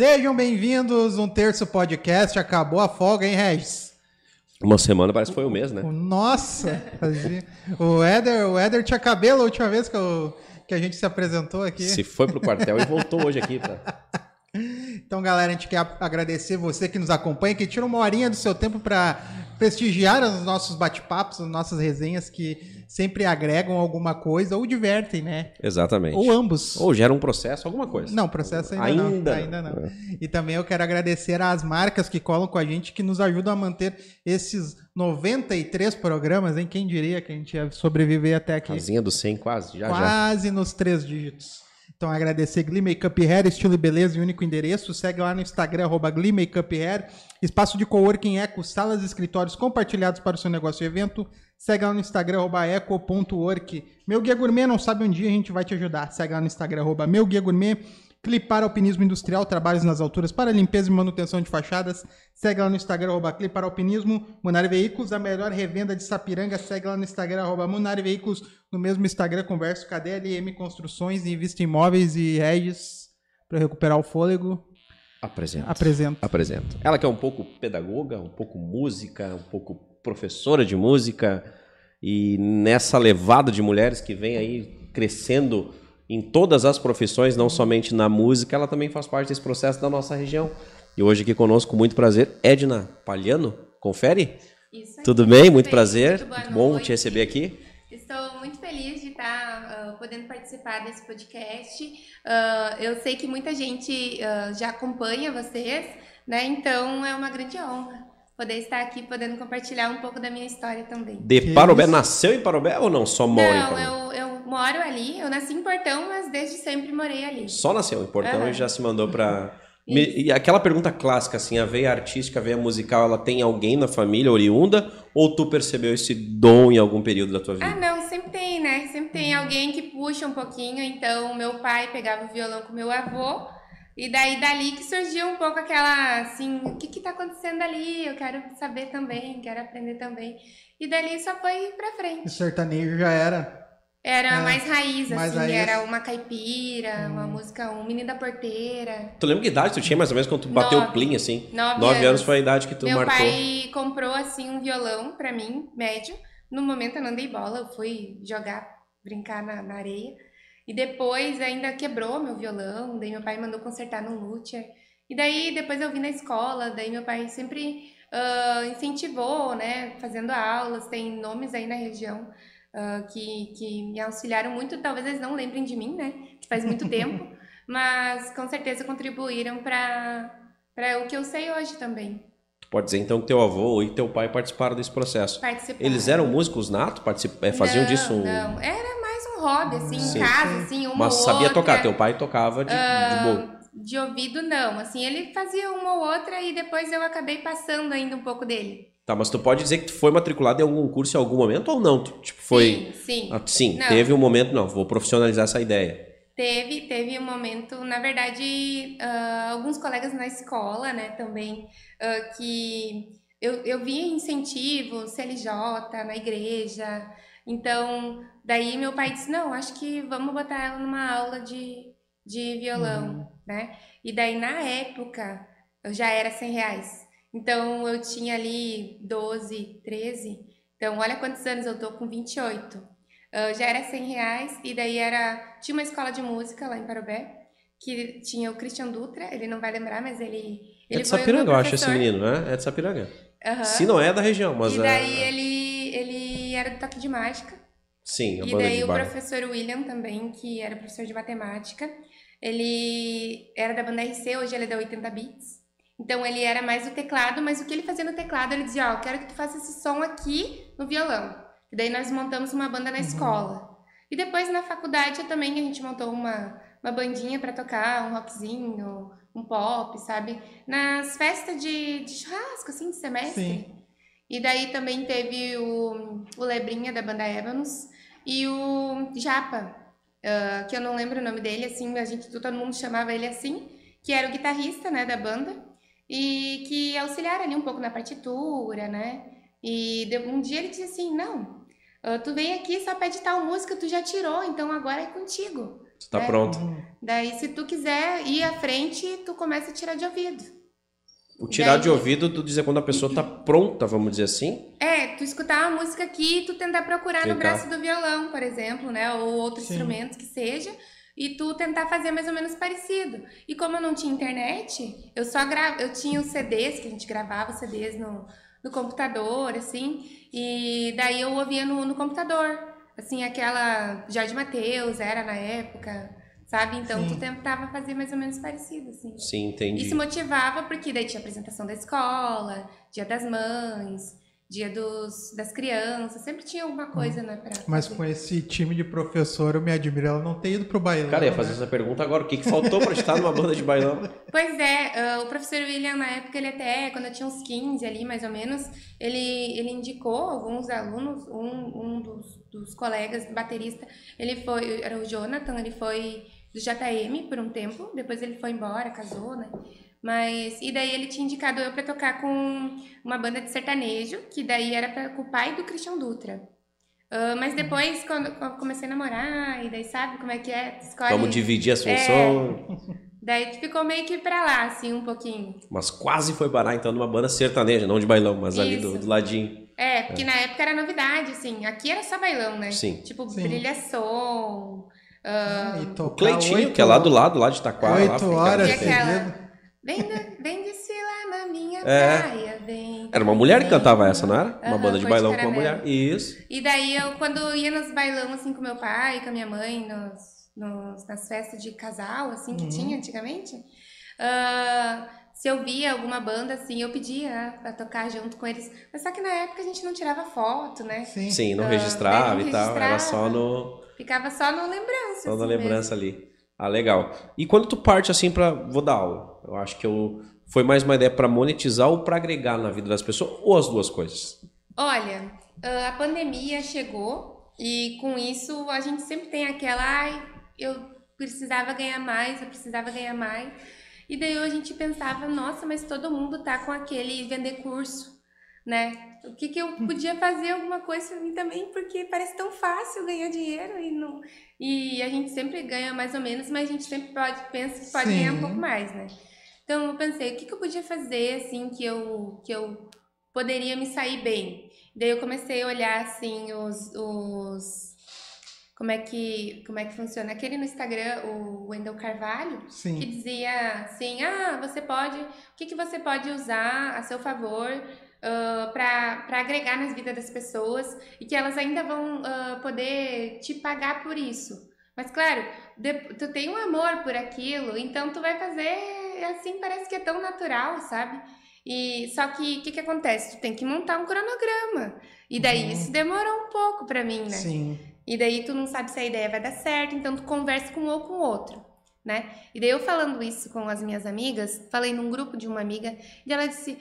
Sejam bem-vindos, um terço podcast. Acabou a folga, hein, Regis? Uma semana parece que foi o um mês, né? Nossa! o Éder, o Éder tinha cabelo a última vez que, eu, que a gente se apresentou aqui. Se foi pro quartel e voltou hoje aqui. Pra... Então, galera, a gente quer agradecer você que nos acompanha, que tira uma horinha do seu tempo para prestigiar os nossos bate-papos, as nossas resenhas que sempre agregam alguma coisa ou divertem, né? Exatamente. Ou ambos. Ou geram um processo, alguma coisa. Não, processo ainda, ainda não. Ainda não. É. E também eu quero agradecer às marcas que colam com a gente, que nos ajudam a manter esses 93 programas, hein? Quem diria que a gente ia sobreviver até aqui? Casinha do 100 quase, já Quase já. nos três dígitos. Então, agradecer Glee Makeup Hair, estilo e beleza e único endereço. Segue lá no Instagram, arroba Glee Makeup Hair. Espaço de coworking Eco, salas e escritórios compartilhados para o seu negócio e evento. Segue lá no Instagram, arroba eco.work. Meu Guia Gourmet, não sabe um dia a gente vai te ajudar. Segue lá no Instagram, arroba Meu Guia Gourmet. Clipar Alpinismo Industrial, trabalhos nas alturas para limpeza e manutenção de fachadas. Segue lá no Instagram, arroba Clipar Alpinismo. Munari Veículos, a melhor revenda de Sapiranga. Segue lá no Instagram, arroba Munari Veículos. No mesmo Instagram, converso com a DLM Construções, Invista Imóveis e Regis para recuperar o fôlego. Apresento. Apresento. Apresento. Ela que é um pouco pedagoga, um pouco música, um pouco professora de música. E nessa levada de mulheres que vem aí crescendo em todas as profissões, não somente na música, ela também faz parte desse processo da nossa região. E hoje aqui conosco, com muito prazer, Edna Palhano. Confere? Isso aí. Tudo bem? Muito prazer. Muito, muito bom te receber aqui. Estou muito feliz de estar uh, podendo participar desse podcast. Uh, eu sei que muita gente uh, já acompanha vocês, né? Então é uma grande honra poder estar aqui, podendo compartilhar um pouco da minha história também. De Parobé, nasceu em Parobé ou não? Só mora não, em Parobé? Não, eu, eu moro ali, eu nasci em Portão, mas desde sempre morei ali. Só nasceu em Portão uhum. e já se mandou para e aquela pergunta clássica, assim, a veia artística, a veia musical, ela tem alguém na família oriunda? Ou tu percebeu esse dom em algum período da tua vida? Ah, não, sempre tem, né? Sempre tem alguém que puxa um pouquinho. Então, meu pai pegava o violão com meu avô. E daí, dali que surgiu um pouco aquela, assim, o que que tá acontecendo ali? Eu quero saber também, quero aprender também. E dali só foi pra frente. O sertanejo já era era é, mais raiz, mais assim, raiz. era uma caipira, hum. uma música, um menino da porteira. Tu lembra que idade tu tinha mais ou menos quando tu bateu o plim, assim? Nove, Nove anos. anos. foi a idade que tu Meu marcou. Meu pai comprou, assim, um violão pra mim, médio. No momento eu não dei bola, eu fui jogar, brincar na, na areia. E depois ainda quebrou meu violão, daí meu pai mandou consertar no luthier. E daí depois eu vim na escola, daí meu pai sempre uh, incentivou, né, fazendo aulas, tem nomes aí na região uh, que, que me auxiliaram muito. Talvez eles não lembrem de mim, né? Que faz muito tempo, mas com certeza contribuíram para o que eu sei hoje também. Pode dizer então que teu avô e teu pai participaram desse processo. Participaram. Eles eram músicos natos? Particip... É, faziam não, disso? Um... Não, era um hobby, assim, Sim. em casa, assim, uma Mas sabia outra. tocar, teu pai tocava de, uh, de boa. De ouvido, não. Assim, ele fazia uma ou outra e depois eu acabei passando ainda um pouco dele. Tá, mas tu pode dizer que tu foi matriculado em algum curso em algum momento ou não? Tu, tipo, foi. Sim, sim. Ah, sim, não. teve um momento, não, vou profissionalizar essa ideia. Teve, teve um momento, na verdade, uh, alguns colegas na escola, né, também, uh, que eu, eu via incentivo, CLJ, na igreja. Então, daí meu pai disse: não, acho que vamos botar ela numa aula de, de violão, uhum. né? E daí, na época, eu já era 100 reais. Então eu tinha ali 12, 13. Então olha quantos anos eu tô com 28. Uh, já era 100 reais e daí era tinha uma escola de música lá em Parobé que tinha o Christian Dutra, ele não vai lembrar, mas ele ele é de Sapiranga, eu acho esse menino, né? É de Sapiranga. Uhum. Se não é da região, mas E daí é... ele ele era do toque de mágica. Sim, a E banda daí de o bar. professor William também, que era professor de matemática, ele era da banda RC, hoje ele é da 80 Bits. Então ele era mais o teclado, mas o que ele fazia no teclado, ele dizia, ó, oh, quero que tu faça esse som aqui no violão. E daí nós montamos uma banda na uhum. escola. E depois na faculdade também a gente montou uma, uma bandinha para tocar, um rockzinho, um pop, sabe? Nas festas de, de churrasco, assim, de semestre. Sim. E daí também teve o, o Lebrinha da banda Evanos e o Japa, uh, que eu não lembro o nome dele, assim, a gente, todo mundo chamava ele assim, que era o guitarrista, né, da banda e que auxiliaram ali um pouco na partitura, né? E um dia ele disse assim: Não, tu vem aqui só pede tal música, tu já tirou, então agora é contigo. Você tá pronto. Daí, se tu quiser ir à frente, tu começa a tirar de ouvido. O tirar Daí- de ouvido, tu dizer quando a pessoa tá pronta, vamos dizer assim. É, tu escutar uma música aqui e tu tentar procurar no Tentar. braço do violão, por exemplo, né? Ou outro Sim. instrumento que seja. E tu tentar fazer mais ou menos parecido. E como eu não tinha internet, eu só gravo, eu tinha os CDs, que a gente gravava os CDs no, no computador, assim. E daí eu ouvia no, no computador. Assim, aquela Jorge Mateus era na época, sabe? Então Sim. tu tentava fazer mais ou menos parecido, assim. Sim, entendi. Isso motivava porque daí tinha apresentação da escola, dia das mães, dia dos, das crianças, sempre tinha alguma coisa, né, pra Mas fazer. com esse time de professor, eu me admiro ela não ter ido pro bailão. Cara, eu ia né? fazer essa pergunta agora. O que, que faltou pra estar numa banda de bailão? Pois é, ah, o professor William, na época, ele até, quando eu tinha uns 15 ali, mais ou menos, ele, ele indicou alguns alunos, um, um dos, dos colegas, baterista, ele foi, era o Jonathan, ele foi do JM por um tempo, depois ele foi embora, casou, né? Mas, e daí ele tinha indicado eu pra tocar com uma banda de sertanejo, que daí era pra, com o pai do Christian Dutra. Ah, mas depois, quando, comecei a namorar, e daí sabe como é que é? Escolhe, Vamos dividir as funções. Daí ficou meio que pra lá, assim, um pouquinho. Mas quase foi parar, então, numa banda sertaneja, não de bailão, mas ali do, Isso. do ladinho. É, porque na época era novidade, assim. Aqui era só bailão, né? Sim. Tipo, Sim. brilha som. ah, Cleitinho, que é lá do lado, lá de Taquara. lá, Oito fica- horas aquela- vem, de- vem desfilar na minha É. praia, vem. Era uma mulher que vem. cantava essa, não era? Uma Aham, banda de Cor de bailão com uma mulher. Isso. E daí eu, quando ia nos bailão, assim, com meu pai, com a minha mãe, nos, nos- nas festas de casal, assim, que Uhum. tinha antigamente, ah, se eu via alguma banda, assim, eu pedia pra tocar junto com eles. Mas só que na época a gente não tirava foto, né? Sim. Sim, não Ah, registrava não e tal. Era só no. Ficava só no lembrança. Só na assim, lembrança ali. Ah, legal. E quando tu parte assim pra. Vou dar aula. Eu acho que eu. Foi mais uma ideia pra monetizar ou pra agregar na vida das pessoas, ou as duas coisas? Olha, ah, a pandemia chegou e com isso a gente sempre tem aquela, ai, eu precisava ganhar mais, eu precisava ganhar mais. E daí a gente pensava, nossa, mas todo mundo tá com aquele vender curso, né? O que, que eu podia fazer alguma coisa pra mim também, porque parece tão fácil ganhar dinheiro e não. E a gente sempre ganha mais ou menos, mas a gente sempre pode pensa que pode Sim. ganhar um pouco mais, né? Então eu pensei, o que, que eu podia fazer assim que eu que eu poderia me sair bem? Daí eu comecei a olhar assim os, os como é que como é que funciona aquele no Instagram o Wendel Carvalho que Sim. dizia assim ah você pode o que, que você pode usar a seu favor para agregar nas vidas das pessoas e que elas ainda vão ah, poder te pagar por isso mas claro tu tem um amor por aquilo então tu vai fazer assim parece que é tão natural sabe e só que o que, que acontece tu tem que montar um cronograma e daí Uhum. isso demorou um pouco para mim né Sim. e daí tu não sabe se a ideia vai dar certo, então tu conversa com um ou com o outro, né? E daí eu falando isso com as minhas amigas, falei num grupo de uma amiga, e ela disse: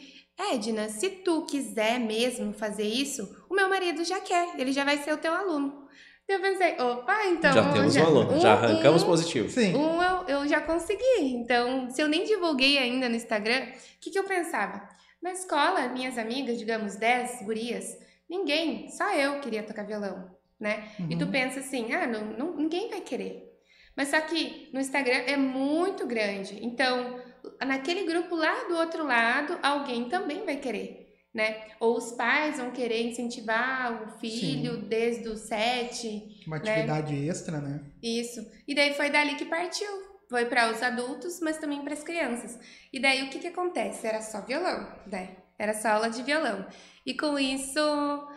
Edna, se tu quiser mesmo fazer isso, o meu marido já quer, ele já vai ser o teu aluno. Daí eu pensei, opa, então. já temos um aluno. já arrancamos um, positivo. Sim. um eu, eu já consegui. Então, se eu nem divulguei ainda no Instagram, o que, que eu pensava? Na escola, minhas amigas, digamos 10 gurias, ninguém, só eu queria tocar violão, né? E tu Uhum. pensa assim, ah, não, não- ninguém vai querer. Mas só que no Instagram é muito grande. Então, naquele grupo lá do outro lado, alguém também vai querer, né? Ou os pais vão querer incentivar o filho desde os sete, Uma atividade extra, né? isso. E daí foi dali que partiu. Foi para os adultos, mas também para as crianças. E daí o que que acontece? Era só violão, né? Era só aula de violão. E com isso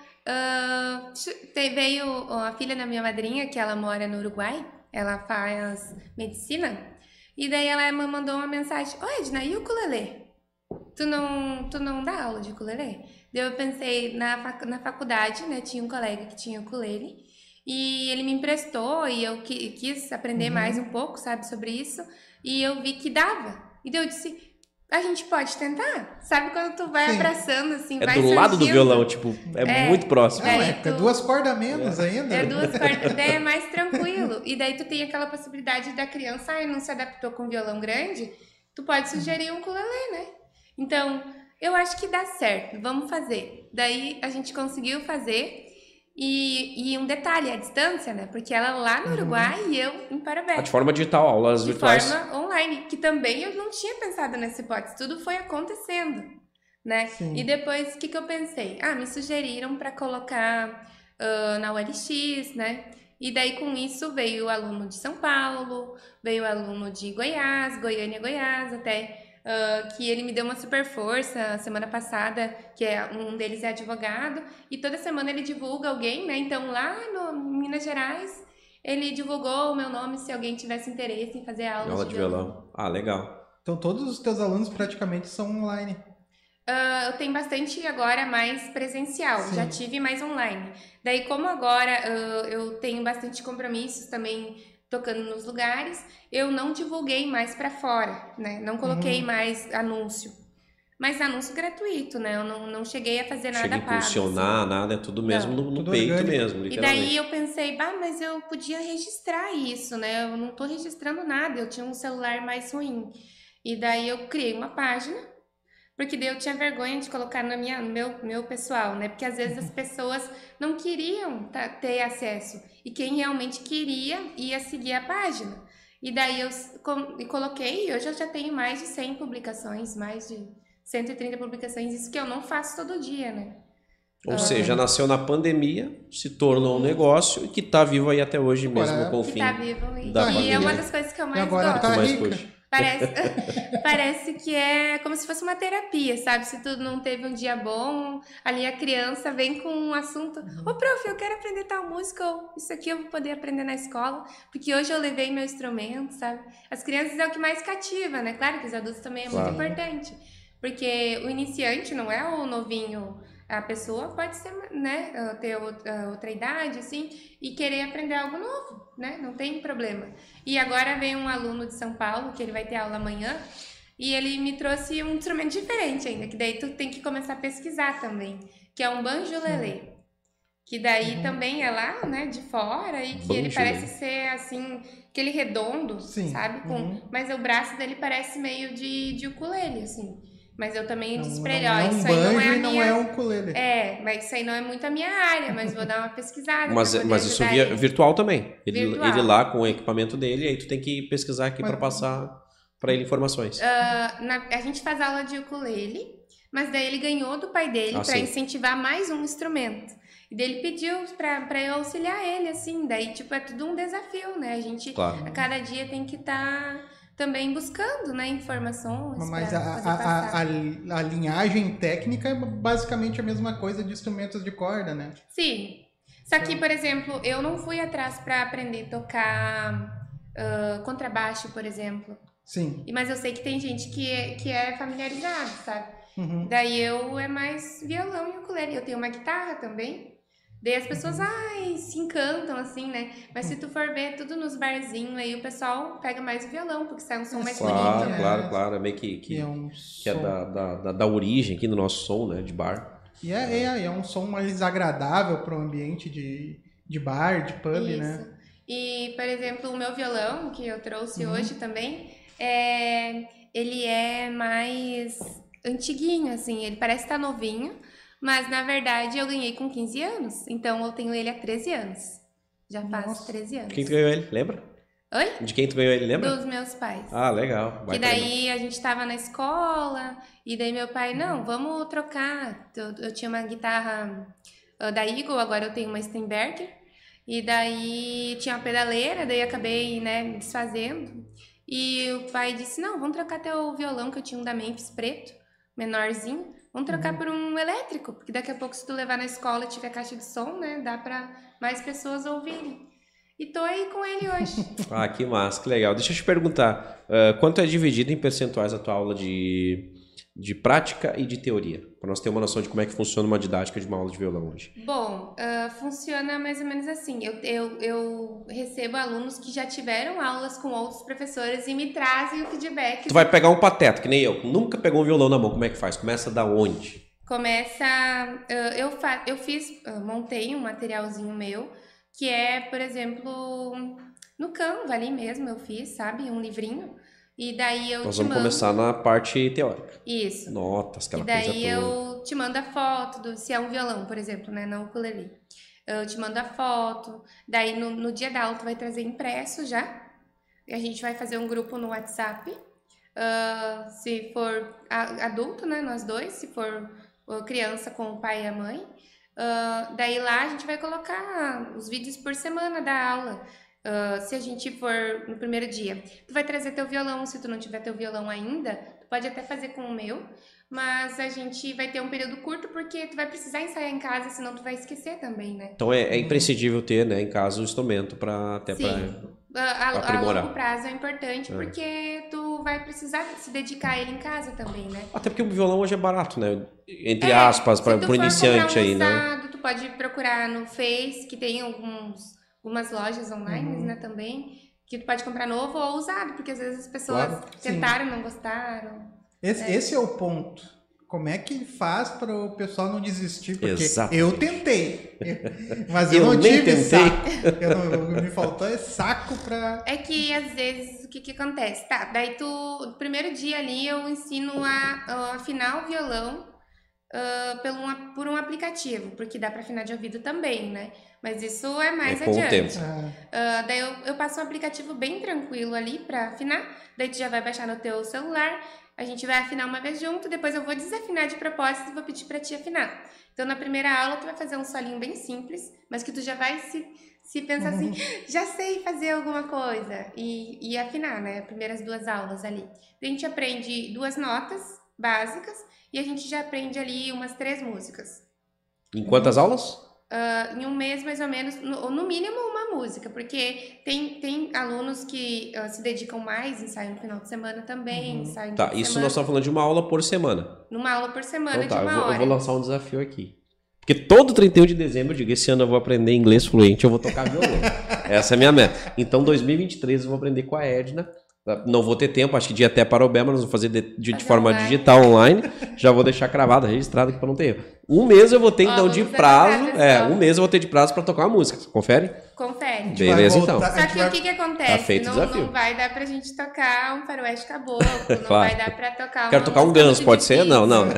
te- veio a filha da minha madrinha, que ela mora no Uruguai. Ela faz medicina. E daí ela me mandou uma mensagem: Oi, Edna, e o ukulele? Tu não, tu não dá aula de ukulele? Daí eu pensei, na, fac- na faculdade, né, tinha um colega que tinha ukulele, e ele me emprestou, e eu qui- quis aprender Uhum. mais um pouco, sabe, sobre isso, e eu vi que dava. E daí eu disse, a gente pode tentar? Sabe quando tu vai Sim. abraçando, assim, É vai do lado do surgindo? violão, tipo, é, É. muito próximo. É. Não, é, porque é tu- duas cordas a menos ainda. É duas cordas, daí é mais tranquilo. E daí tu tem aquela possibilidade da criança, ai, não se adaptou com violão grande, tu pode sugerir um ukulele, né? Então, eu acho que dá certo, vamos fazer. Daí a gente conseguiu fazer E, e um detalhe, a distância, né? Porque ela lá no Uhum. Uruguai e eu em Parabé. Ah, de forma digital, aulas de virtuais. forma online, que também eu não tinha pensado nessa hipótese, tudo foi acontecendo, né? Sim. E depois, o que, que eu pensei? Ah, me sugeriram para colocar ah, na ULX, né? E daí, com isso, veio o aluno de São Paulo, veio o aluno de Goiás, Goiânia, Goiás, até ah, que ele me deu uma super força semana passada, que é um deles é advogado, e toda semana ele divulga alguém, né? Então, lá no em Minas Gerais, ele divulgou o meu nome se alguém tivesse interesse em fazer aulas Aula de violão. Ah, legal. Então todos os teus alunos praticamente são online. Ah, eu tenho bastante agora mais presencial, Sim. já tive mais online. Daí, como agora ah, eu tenho bastante compromissos também tocando nos lugares, eu não divulguei mais pra fora, né? Não coloquei Uhum. mais anúncio. Mas anúncio gratuito, né? Eu não, não cheguei a fazer nada Chega a pago. assim. impulsionar, nada, é tudo mesmo no, no tudo peito orgânico. mesmo, E daí eu pensei, bah, mas eu podia registrar isso, né? Eu não tô registrando nada, eu tinha um celular mais ruim. E daí eu criei uma página, porque daí eu tinha vergonha de colocar na minha, no meu, meu pessoal, né? Porque às vezes as pessoas não queriam ter acesso. E quem realmente queria ia seguir a página. E daí eu e coloquei, e hoje eu já tenho mais de 100 publicações, mais de 130 publicações, isso que eu não faço todo dia, né? Ou seja, nasceu na pandemia, se tornou um negócio e que tá vivo aí até hoje Agora, mesmo com o Que fim. tá vivo. E, da e é uma das coisas que eu E mais agora gosto. tá mais rica. Parece, parece que é como se fosse uma terapia, sabe? Se tu não teve um dia bom, ali a criança vem com um assunto. Ô, prof, eu quero aprender tal música, ou isso aqui eu vou poder aprender na escola, porque hoje eu levei meu instrumento, sabe? As crianças é o que mais cativa, né? Claro que os adultos também é Claro. muito importante. Porque o iniciante não é o novinho. A pessoa pode ser, né, ter outra, outra idade, assim, e querer aprender algo novo, né? Não tem problema. E agora vem um aluno de São Paulo, que ele vai ter aula amanhã, e ele me trouxe um instrumento diferente ainda, que daí tu tem que começar a pesquisar também, que é um banjo-lelê. Que daí Uhum. também é lá, né, de fora, e que ele Banjo-lelê. parece ser, assim, aquele redondo, Sim. sabe? Com, Uhum. Mas o braço dele parece meio de, de ukulele, assim. Mas eu também Não, disse não pra ele, é ó, um isso aí não é a e não minha... é um ukulele. É, mas isso aí não é muito a minha área, mas vou dar uma pesquisada. Mas, mas isso via, ele. virtual também. Ele, Virtual. ele lá com o equipamento dele, aí tu tem que pesquisar aqui pra passar pra ele informações. Ah, na- a gente faz aula de ukulele, mas daí ele ganhou do pai dele Ah, pra sim. incentivar mais um instrumento. E daí ele pediu pra, pra eu auxiliar ele, assim. Daí, tipo, é tudo um desafio, né? A gente, Claro. a cada dia, tem que estar também buscando, né, informações. Mas a, a, a, a, linhagem técnica é basicamente a mesma coisa de instrumentos de corda, né? Sim. Só que, por exemplo, eu não fui atrás pra aprender a tocar ah, contrabaixo, por exemplo. Sim. Mas eu sei que tem gente que é, que é familiarizado, sabe? Uhum. Daí eu é mais violão e ukulele. Eu tenho uma guitarra também. Daí as pessoas, ai, se encantam, assim, né? Mas se tu for ver tudo nos barzinhos, aí o pessoal pega mais o violão, porque sai um som mais Claro, bonito, Claro, né? claro, claro. É meio que, Que é um que é da, da, da, da origem aqui do nosso som, né? De bar. E é, é, é um som mais agradável para o ambiente de, de bar, de pub, Isso. né? E, por exemplo, o meu violão, que eu trouxe Uhum. hoje também, é... ele é mais antiguinho, assim. Ele parece estar novinho, mas na verdade eu ganhei com 15 anos. Então eu tenho ele há 13 anos. Já faz Nossa. 13 anos. De quem tu ganhou ele? Lembra? Oi? De quem tu ganhou ele, lembra? Dos meus pais. Ah, legal. Vai E daí a gente tava na escola, e daí meu pai, não, vamos trocar. Eu, eu tinha uma guitarra ah, da Eagle, agora eu tenho uma Steinberger. E daí tinha uma pedaleira, daí acabei, né, me desfazendo. E o pai disse, não, vamos trocar teu violão, que eu tinha um da Memphis preto, menorzinho. Vamos trocar por um elétrico, porque daqui a pouco se tu levar na escola e tiver caixa de som, né, dá pra mais pessoas ouvirem. E tô aí com ele hoje. Ah, que massa, que legal. Deixa eu te perguntar, ah, quanto é dividido em percentuais a tua aula de, de prática e de teoria? Para nós ter uma noção de como é que funciona uma didática de uma aula de violão hoje. Bom, ah, funciona mais ou menos assim. Eu, eu, eu recebo alunos que já tiveram aulas com outros professores e me trazem o feedback. Tu vai pegar um pateta, que nem eu, nunca pegou um violão na mão, como é que faz? Começa da onde? Começa. ah, eu, fa, eu fiz, ah, montei um materialzinho meu, que é, por exemplo, no Canva ali mesmo eu fiz, sabe? Um livrinho. E daí eu Nós vamos mando. começar na parte teórica. Isso. Notas, aquela E daí coisa toda. eu te mando a foto do se é um violão, por exemplo, né, na ukulele. Eu te mando a foto. Daí no, no dia da aula tu vai trazer impresso já. E a gente vai fazer um grupo no WhatsApp. Uh, se for adulto, né? Nós dois. Se for criança com o pai e a mãe. Uh, daí lá a gente vai colocar os vídeos por semana da aula. Uh, se a gente for no primeiro dia, tu vai trazer teu violão. Se tu não tiver teu violão ainda, tu pode até fazer com o meu. Mas a gente vai ter um período curto porque tu vai precisar ensaiar em casa, senão tu vai esquecer também, né? Então é, é imprescindível ter, né, em casa, o instrumento para até para a, a, longo prazo é importante é. porque tu vai precisar se dedicar a ele em casa também, né? Até porque o violão hoje é barato, né? Entre é, aspas, para o iniciante um aí, usado, né? Tu pode procurar no Face, que tem alguns, algumas lojas online, uhum. né, também, que tu pode comprar novo ou usado, porque às vezes as pessoas claro. tentaram e não gostaram. Esse é. esse é o ponto. Como é que faz para o pessoal não desistir? Porque Exatamente. eu tentei, mas eu, eu não tive tentei. saco. Não, me faltou é saco para. É que às vezes o que, que acontece? Tá, daí tu, no primeiro dia ali eu ensino a, a afinar o violão uh, pelo um, por um aplicativo, porque dá para afinar de ouvido também, né? Mas isso é mais é adiante. Uh, daí eu, eu passo um aplicativo bem tranquilo ali para afinar, daí tu já vai baixar no teu celular a gente vai afinar uma vez junto, depois eu vou desafinar de propósito e vou pedir para ti afinar. Então, na primeira aula, tu vai fazer um solinho bem simples, mas que tu já vai se, se pensar assim, uhum. já sei fazer alguma coisa. E, e afinar, né? Primeiras duas aulas ali. A gente aprende duas notas básicas e a gente já aprende ali umas três músicas. Em quantas aulas? Uh, em um mês mais ou menos, no, no, mínimo uma música, porque tem, tem alunos que uh, se dedicam mais, ensaiam no final de semana também, uhum. ensaiam Tá, isso semana. nós estamos falando de uma aula por semana. Numa aula por semana então, tá, de uma eu vou, hora. Eu vou lançar um desafio aqui. Porque todo 31 de dezembro eu digo, esse ano eu vou aprender inglês fluente, eu vou tocar violão. Essa é a minha meta. Então, 2023 eu vou aprender com a Edna não vou ter tempo, acho que dia até para o Bema, nós vamos fazer de, de, de forma online. digital online. Já vou deixar cravado, registrado aqui para não ter erro. Um mês eu vou ter, então, de prazo. É, um mês eu vou ter de prazo para tocar uma música. Confere? Confere. Beleza, então. Só que vai... o que, que acontece? Tá feito não, desafio. não vai dar pra gente tocar um faroeste caboclo, não vai dar pra tocar Quero tocar um ganso, pode ser? Não, não. Né?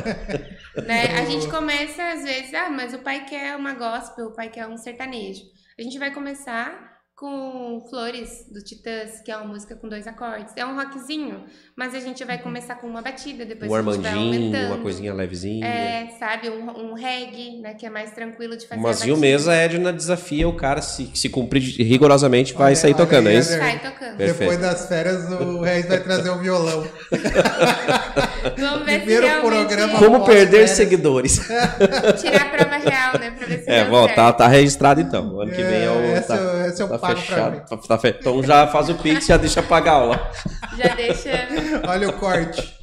né? A gente começa, às vezes, ah, mas o pai quer uma gospel, o pai quer um sertanejo. A gente vai começar com Flores, do Titãs, que é uma música com dois acordes. É um rockzinho, mas a gente vai começar com uma batida, depois um a gente vai aumentando. uma coisinha levezinha. É, sabe, um, um reggae, né, que é mais tranquilo de fazer Mas e o mês a Edna desafia o cara, se, se cumprir rigorosamente, vai olha, sair olha tocando, é isso? Sai tocando. Perfeito. Depois das férias, o Reis vai trazer o um violão. Vamos ver Primeiro se programa Como perder seguidores. Tirar a prova real, né, pra ver se É, bom, tá, tá registrado então. Ano que vem é o... Esse, tá, é, esse é o tá pago fechado. Tá, tá fe... Então já faz o pix, já deixa pagar a aula. Já deixa. Olha o corte.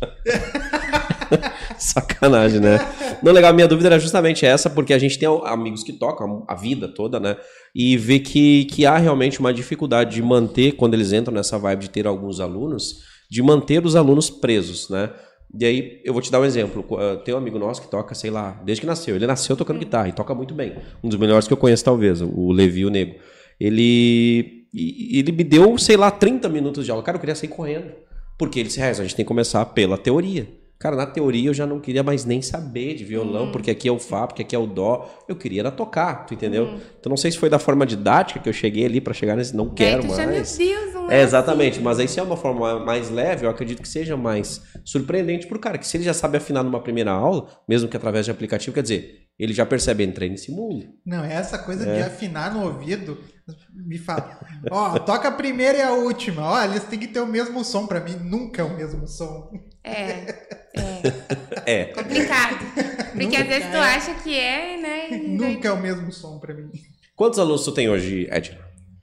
Sacanagem, né? Não, legal, minha dúvida era justamente essa, porque a gente tem amigos que tocam a vida toda, né? E vê que, que há realmente uma dificuldade de manter, quando eles entram nessa vibe de ter alguns alunos, de manter os alunos presos, né? E aí, eu vou te dar um exemplo. Tem um amigo nosso que toca, sei lá, desde que nasceu. Ele nasceu tocando guitarra e toca muito bem. Um dos melhores que eu conheço, talvez, o Levi, o Nego. Ele, ele me deu, sei lá, 30 minutos de aula. Cara, eu queria sair correndo. Porque ele disse, ah, a gente tem que começar pela teoria. Cara, na teoria eu já não queria mais nem saber de violão, uhum. porque aqui é o Fá, porque aqui é o Dó. Eu queria era tocar, tu entendeu? Uhum. Então não sei se foi da forma didática que eu cheguei ali para chegar nesse não quero mais. Já, meu Deus, não é, é exatamente, assim. mas aí se é uma forma mais leve, eu acredito que seja mais surpreendente pro cara, que se ele já sabe afinar numa primeira aula, mesmo que através de aplicativo, quer dizer, ele já percebe, entrei nesse mundo. Não, é essa coisa é. de afinar no ouvido, me fala. Ó, toca a primeira e a última. Ó, eles têm que ter o mesmo som. Para mim, nunca é o mesmo som. É. É. é. Complicado. Porque nunca às vezes tu é. acha que é, né? Nunca é o mesmo som para mim. Quantos alunos tu tem hoje, Edna?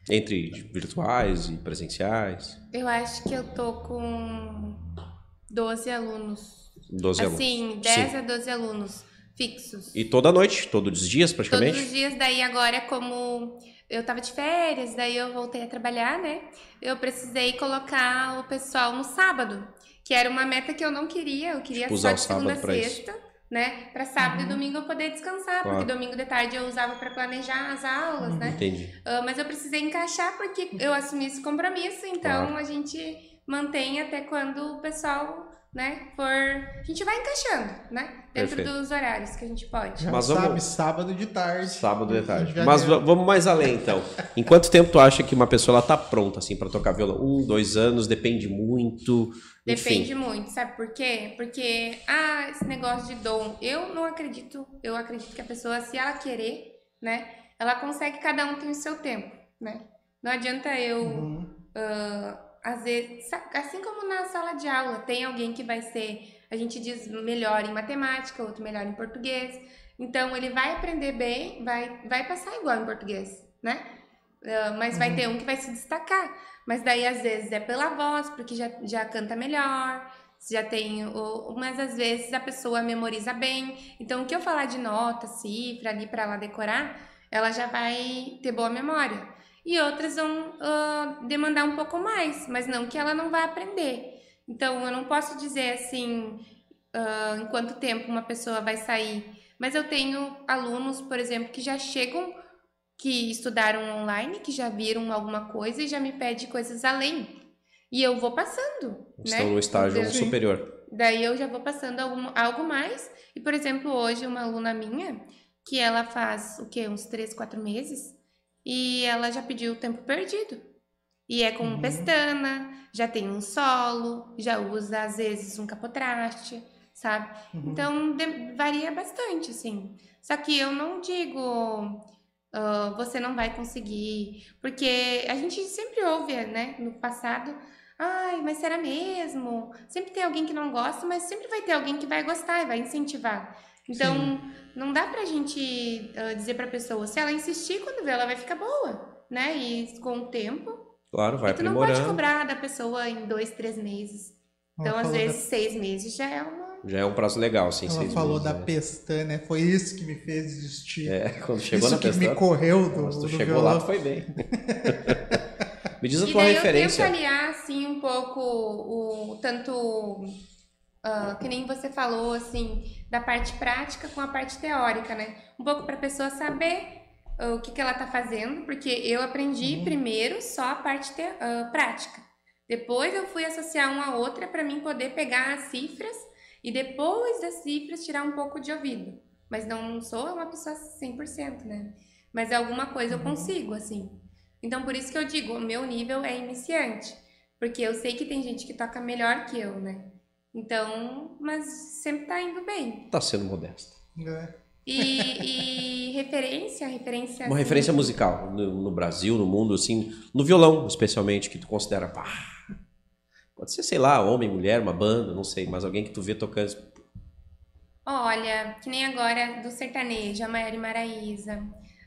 Entre virtuais e presenciais? Eu acho que eu tô com 12 alunos. 12 alunos. Assim, 10 Sim. a 12 alunos fixos. E toda noite? Todos os dias, praticamente? Todos os dias, daí agora como eu tava de férias, daí eu voltei a trabalhar, né? Eu precisei colocar o pessoal no sábado, que era uma meta que eu não queria, eu queria tipo, só de segunda a sexta, isso. né? Para sábado uhum. e domingo eu poder descansar, claro. porque domingo de tarde eu usava para planejar as aulas, uhum. né? Entendi. Uh, mas eu precisei encaixar porque eu assumi esse compromisso, então claro. a gente mantém até quando o pessoal né? For... A gente vai encaixando, né? Dentro Perfeito. dos horários que a gente pode. Já Mas sabe, vamos- sábado de tarde. Sábado de tarde. Mas deu. vamos mais além, então. Em quanto tempo tu acha que uma pessoa ela tá pronta, assim, para tocar violão? Um, dois anos, depende muito. Depende Enfim. muito, sabe por quê? Porque, ah, esse negócio de dom, eu não acredito, eu acredito que a pessoa, se ela querer, né, ela consegue, cada um tem o seu tempo, né? Não adianta eu, Uhum. ah, às vezes, assim como na sala de aula, tem alguém que vai ser, a gente diz, melhor em matemática, outro melhor em português. Então, ele vai aprender bem, vai, vai passar igual em português, né? Ah, mas vai Uhum. ter um que vai se destacar. Mas daí, às vezes, é pela voz, porque já, já canta melhor, já tem o... Mas, às vezes, a pessoa memoriza bem. Então, o que eu falar de nota, cifra ali para ela decorar, ela já vai ter boa memória. E outras vão ah, demandar um pouco mais, mas não que ela não vá aprender. Então, eu não posso dizer assim, ah, em quanto tempo uma pessoa vai sair. Mas eu tenho alunos, por exemplo, que já chegam, que estudaram online, que já viram alguma coisa e já me pede coisas além. E eu vou passando, Estão né? no estágio Entendeu? superior. Daí eu já vou passando algum, algo mais. E, por exemplo, hoje uma aluna minha, que ela faz o quê? Uns três, quatro meses, e ela já pediu o tempo perdido. E é com Uhum. pestana, já tem um solo, já usa às vezes um capotraste, sabe? Uhum. Então de- varia bastante, assim. Só que eu não digo ah, você não vai conseguir, porque a gente sempre ouve, né, no passado, ai, mas será mesmo? Sempre tem alguém que não gosta, mas sempre vai ter alguém que vai gostar e vai incentivar. Então, não dá pra gente ah, dizer pra pessoa, se ela insistir, quando vê, ela vai ficar boa, né? E com o tempo, Claro, vai e tu não pode cobrar da pessoa em dois, três meses. Ela Então, às falou da- vezes, seis meses já é uma Já é um prazo legal, assim. Ela seis falou meses, da né? pestana, foi isso que me fez desistir. É, quando chegou isso na que pestana. me correu do, Mas tu do chegou violão. lá, tu foi bem. Me diz a E tua daí referência. eu tento aliar, assim, um pouco o tanto ah, que nem você falou, assim, da parte prática com a parte teórica, né? Um pouco para a pessoa saber ah, o que, que ela tá fazendo, porque eu aprendi Uhum. primeiro só a parte te- ah, prática. Depois eu fui associar uma a outra para mim poder pegar as cifras e depois das cifras tirar um pouco de ouvido. Mas não sou uma pessoa 100%, né? Mas alguma coisa eu Uhum. consigo, assim. Então, por isso que eu digo, o meu nível é iniciante. Porque eu sei que tem gente que toca melhor que eu, né? Então, mas sempre tá indo bem. Tá sendo modesta. É. E, e referência, referência. Uma assim, referência musical no, no Brasil, no mundo, assim, no violão, especialmente, que tu considera, pá, pode ser, sei lá, homem, mulher, uma banda, não sei, mas alguém que tu vê tocando. Olha, que nem agora do sertanejo, a Maiara e Maraísa.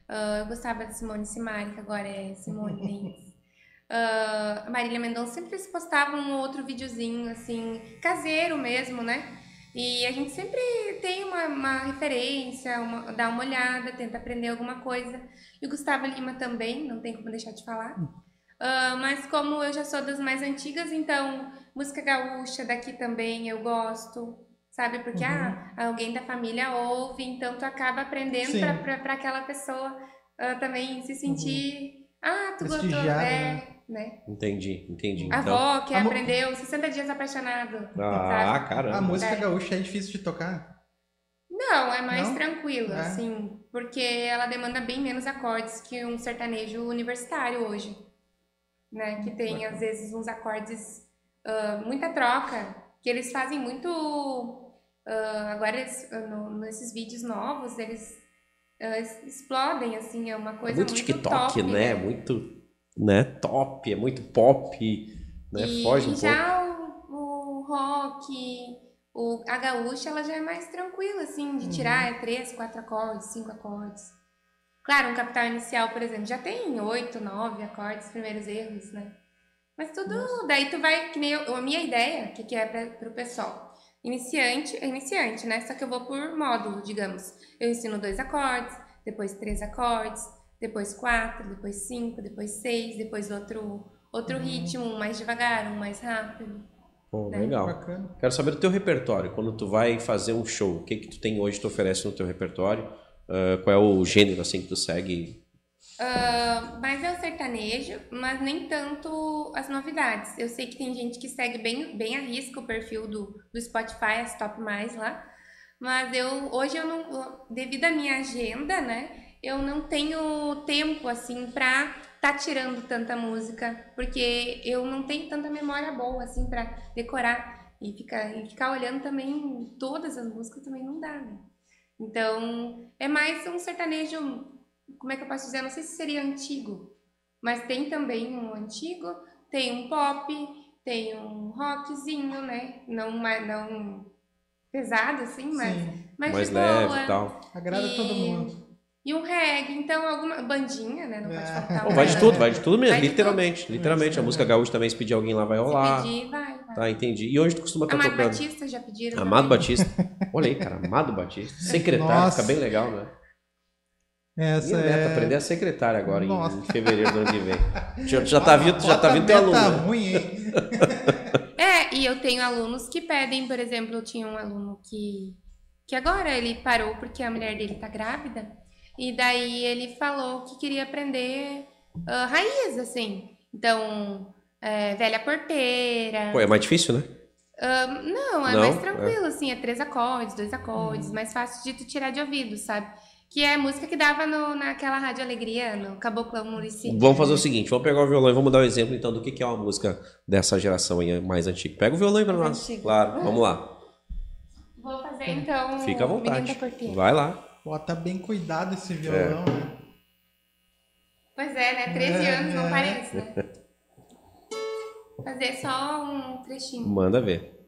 Ah, eu gostava de Simone Simari, que agora é Simone. A Marília Mendonça sempre eles postavam um outro videozinho, assim, caseiro mesmo, né? E a gente sempre tem uma, uma referência, uma, dá uma olhada, tenta aprender alguma coisa. E o Gustavo Lima também, não tem como deixar de falar. Ah, mas como eu já sou das mais antigas, então música gaúcha daqui também eu gosto, sabe? Porque Uhum. ah, alguém da família ouve, então tu acaba aprendendo pra aquela pessoa ah, também se sentir. Ah, tu gostou, Prestigiada, é, né? Entendi, entendi. A Então, avó que a mo- aprendeu 60 dias apaixonado. ah, sabe? caramba. A música gaúcha é difícil de tocar. Não, é mais Não? tranquila, É. assim, porque ela demanda bem menos acordes que um sertanejo universitário hoje, né? Que tem às vezes uns acordes, ah, muita troca, que eles fazem muito. ah, agora eles, ah, no- nesses vídeos novos eles es- explodem, assim, é uma É coisa muito muito, TikTok, top, né? Muito, né? Top, é muito pop, né? E Foge um pouco. já o, o rock, o, a gaúcha, ela já é mais tranquila, assim, de tirar é três, quatro acordes, cinco acordes. Claro, um capital inicial, por exemplo, já tem oito, nove acordes, primeiros erros, né? Mas tudo, daí tu vai, que nem eu, a minha ideia, que, que é para pro pessoal. Iniciante, é iniciante, né? Só que eu vou por módulo, digamos. Eu ensino dois acordes, depois três acordes, depois quatro, depois cinco, depois seis, depois outro, outro ritmo, um mais devagar, um mais rápido. Pô, né? legal. Bacana. Quero saber do teu repertório. Quando tu vai fazer um show, o que que tu tem hoje, tu oferece no teu repertório? Ah, qual é o gênero, assim, que tu segue? Ah, mas é o sertanejo, mas nem tanto as novidades. Eu sei que tem gente que segue bem, bem a risco o perfil do, do Spotify, as top mais lá. Mas eu hoje eu não, devido à minha agenda, né? Eu não tenho tempo assim pra tá tirando tanta música, porque eu não tenho tanta memória boa assim pra decorar e ficar e ficar olhando também todas as músicas também não dá, né? Então, é mais um sertanejo como é que eu posso dizer? Não sei se seria antigo, mas tem também um antigo, tem um pop, tem um rockzinho, né? Não, mais- não pesado assim, mas Sim. mais, Mais de leve boa. e tal. Agrada E- todo mundo. E um reggae, então alguma bandinha, né? Não pode É. faltar. Bom, vai de tudo, vai de tudo mesmo, Vai literalmente. Literalmente. A música gaúcha também, se pedir alguém lá, vai rolar. Se pedir, vai, vai. Tá, entendi. E onde tu costuma estar Amado tocando? Batista já pediram. Amado também. Batista. Olha aí, cara, Amado Batista. Secretário, Nossa. fica bem legal, né? Essa Minha meta, é... aprender a secretária agora, em- Nossa. em fevereiro do ano que vem. Já, já tá vindo, já tá vindo teu aluno. Tá ruim, hein? É, e eu tenho alunos que pedem, por exemplo, eu tinha um aluno que, que agora ele parou porque a mulher dele tá grávida, e daí ele falou que queria aprender ah, raiz, assim. Então, é, velha porteira. Pô, é mais difícil, né? Ah, não, é Não? mais tranquilo, assim, é três acordes, dois acordes, mais fácil de tu tirar de ouvido, sabe? Que é a música que dava no, naquela Rádio Alegria, no Caboclão Murici. Vamos fazer o seguinte, vamos pegar o violão e vamos dar um exemplo então do que é uma música dessa geração aí mais antiga. Pega o violão aí pra nós. antiga. Claro, vamos lá. Vou fazer então. Fica à vontade. Vai lá. Ó, tá bem cuidado esse violão, né? Pois é, né? 13 É, anos, não é. parece, né? Fazer só um trechinho. Manda ver.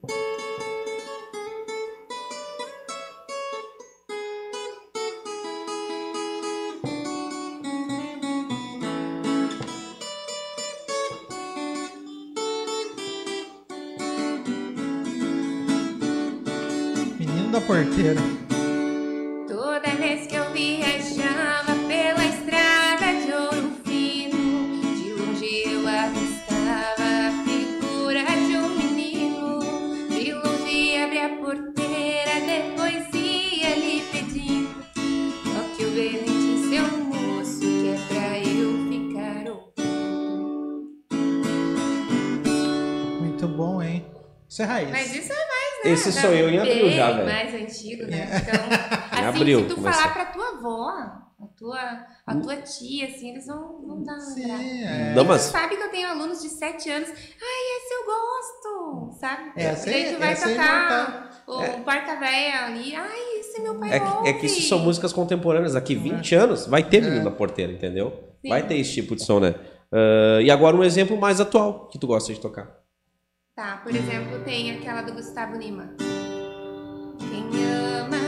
Menino da porteira. Esse sou eu em abril já, velho. mais antigo, né? Então, assim, abril se tu começou. falar pra tua avó, a tua, a tua tia, assim, eles vão, vão dar uma Sim, é. Não, Tu mas sabe que eu tenho alunos de 7 anos. Ai, esse eu gosto, sabe? Essa e daí aí- tu vai essa tocar o Porca Véia ali. Ai, esse meu pai é que, é que isso são músicas contemporâneas. Daqui 20 anos vai ter menino da porteira, entendeu? Sim. Vai ter esse tipo de som, né? Ah, e agora um exemplo mais atual que tu gosta de tocar. Tá, por exemplo, tem aquela do Gustavo Lima. Quem ama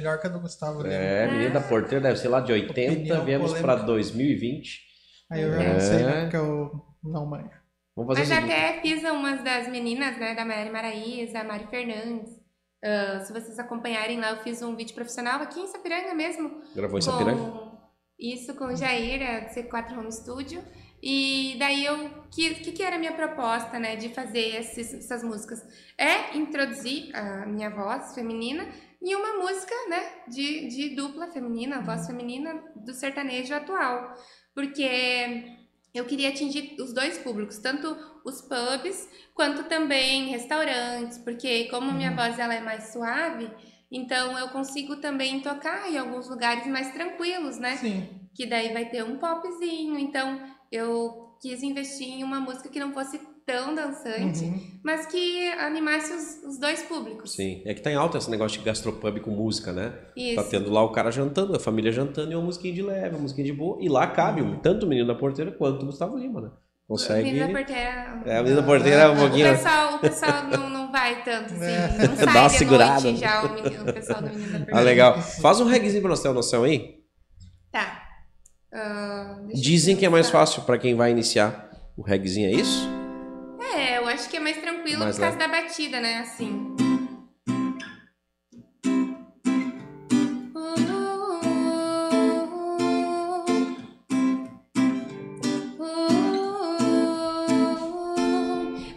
melhor que a do Gustavo Lima. É, menino da porteira deve ser lá de 80, Opinião viemos polêmica. pra 2020. Aí eu já É. não sei, né? Porque eu não manjo. Vamos fazer Mas até fiz umas das meninas, né? Da Mari Maraíza, a Mari Fernandes. Ah, se vocês acompanharem lá, eu fiz um vídeo profissional aqui em Sapiranga mesmo. Gravou em Sapiranga? isso com o Jair, a C4 Home Studio. E daí eu. Que, que, que era a minha proposta, né? De fazer esses- essas músicas? É introduzir a minha voz feminina em uma música, né? De, de dupla feminina, voz feminina do sertanejo atual. Porque eu queria atingir os dois públicos, tanto os pubs quanto também restaurantes, porque como minha Uhum. voz ela é mais suave, então eu consigo também tocar em alguns lugares mais tranquilos, né? Sim. Que daí vai ter um popzinho, então eu quis investir em uma música que não fosse tão dançante, Uhum. mas que animasse os, os dois públicos. Sim. É que tá em alta esse negócio de gastropub com música, né? Isso. Tá tendo lá o cara jantando, a família jantando e uma musiquinha de leve, uma musiquinha de boa. E lá cabe um- tanto o menino da porteira quanto o Gustavo Lima, né? Consegue. Menina da porteira. É, a menina da porteira é um O pouquinho. pessoal, o pessoal não, não vai tanto, assim. É. Não sai Dá uma de segurada. noite já o, menino- o pessoal do menino da porteira. Ah, legal. Faz um reggaezinho pra nós ter uma noção aí. Tá. Ah, eu Dizem que é mais fácil pra quem vai iniciar o reggaezinho, é isso? É, acho que é mais tranquilo Mais por causa da batida, né? Assim.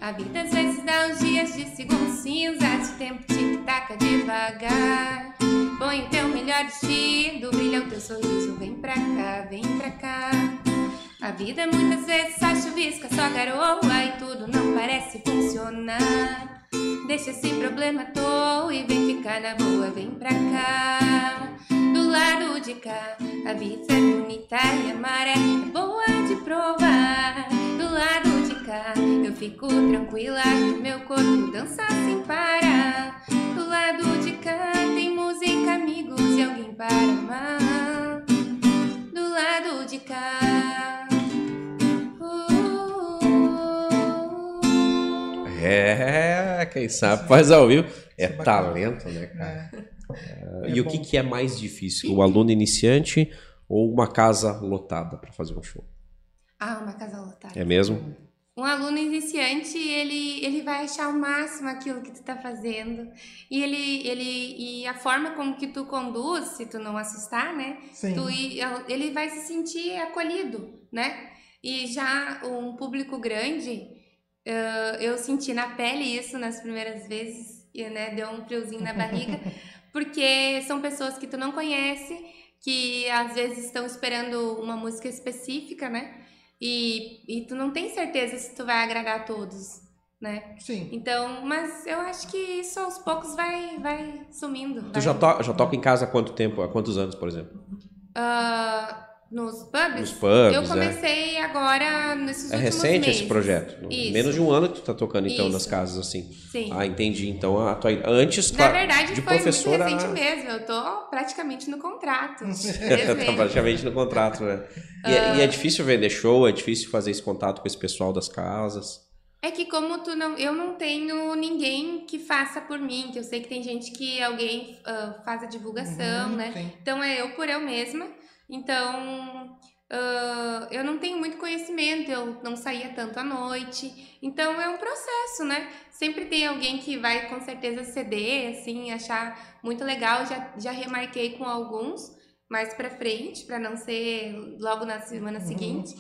A vida às vezes dá uns dias de segundos cinzas, o tempo tic-taca devagar. Põe o teu melhor vestido, brilha o teu sorriso, vem pra cá, vem pra cá. A vida muitas vezes só chuvisca, só garoa e tudo não parece funcionar. Deixa esse problema à toa e vem ficar na boa, vem pra cá. Do lado de cá, a vida é bonita e a maré é boa de provar. Do lado de cá, eu fico tranquila e meu corpo dança sem parar. Do lado de cá, tem música, amigos e alguém para amar. Do lado de cá. É, quem sabe faz ao vivo. É talento, né, cara? É. E o que, que é mais difícil? O aluno iniciante ou uma casa lotada pra fazer um show? Ah, uma casa lotada. É mesmo? Um aluno iniciante, ele, ele vai achar o máximo aquilo que tu tá fazendo. E ele, ele e a forma como que tu conduz, se tu não assustar, né? Sim. Tu, e- ele vai se sentir acolhido, né? E já um público grande, eu senti na pele isso nas primeiras vezes, e, né? Deu um friozinho na barriga, porque são pessoas que tu não conhece, que às vezes estão esperando uma música específica, né? E, e tu não tem certeza se tu vai agradar a todos, né? Sim. Então, mas eu acho que isso aos poucos vai, vai sumindo. Tu vai. já, to já toca em casa há quanto tempo? Há quantos anos, por exemplo? Ah, nos pubs? Nos pubs, Eu é. comecei agora nesses É últimos recente meses. esse projeto. Isso. Menos de um ano que tu tá tocando, então, Isso. nas casas, assim. Sim. Ah, entendi. Então, a tua... antes, Na claro, verdade, de foi professora... muito recente mesmo. Eu tô praticamente no contrato. Tá praticamente no contrato, né? E, é, e Ah. é difícil vender show, é difícil fazer esse contato com esse pessoal das casas. É que como tu não, eu não tenho ninguém que faça por mim, que eu sei que tem gente que alguém ah, faz a divulgação, Uhum, né? sim. Então é eu por eu mesma. Então ah, eu não tenho muito conhecimento, eu não saía tanto à noite. Então é um processo, né? Sempre tem alguém que vai com certeza ceder, assim, achar muito legal. Já, já remarquei com alguns mais pra frente, pra não ser logo na semana Uhum. seguinte.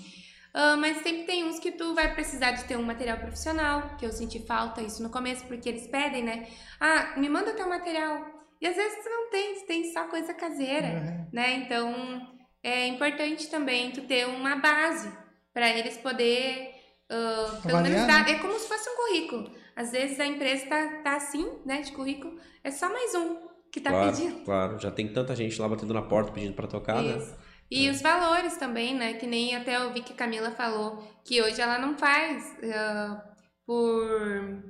Ah, mas sempre tem uns que tu vai precisar de ter um material profissional, que eu senti falta isso no começo, porque eles pedem, né? Ah, me manda teu material. E às vezes tu não tem, tu tem só coisa caseira Uhum. né? Então é importante também tu ter uma base para eles poder ah, pelo menos dar, né? é como se fosse um currículo. Às vezes a empresa tá, tá assim, né, de currículo, é só mais um que tá claro, pedindo. claro. Já tem tanta gente lá batendo na porta pedindo pra tocar, né? Isso. E os valores também, né? Que nem até eu vi que a Camila falou que hoje ela não faz ah, por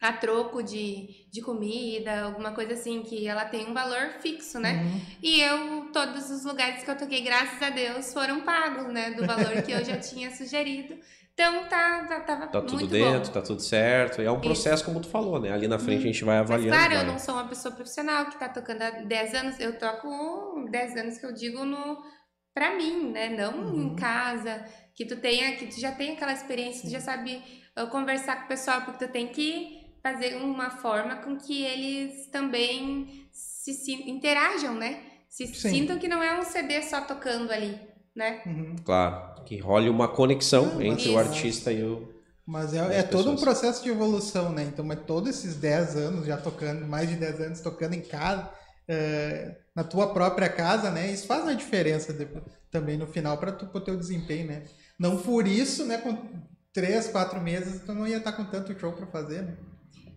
a troco de, de comida, alguma coisa assim, que ela tem um valor fixo, né? Uhum. E eu, todos os lugares que eu toquei, graças a Deus, foram pagos, né? Do valor que eu já tinha sugerido. Então tá, tá, tava Tá tudo muito dentro, bom. tá tudo certo. E é um processo, como tu falou, né? Ali na frente a gente vai Mas avaliando. claro, eu vai. não sou uma pessoa profissional que tá tocando há 10 anos. Eu toco 10 anos que eu digo no pra mim, né? Não Uhum. em casa. Que tu tenha, que tu já tem aquela experiência, tu já sabe uh, conversar com o pessoal, porque tu tem que fazer uma forma com que eles também se, interajam, né? Se Sim. sintam que não é um CD só tocando ali, né? Uhum. Claro, que role uma conexão Não, entre o isso. artista e o. Mas é, é todo um processo de evolução, né? Então, mas todos esses 10 anos já tocando, mais de 10 anos tocando em casa, eh, na tua própria casa, né? Isso faz uma diferença depois- também no final para tu pro teu desempenho, né? Não por isso, né? Com 3, 4 meses, tu não ia estar com tanto show para fazer, né?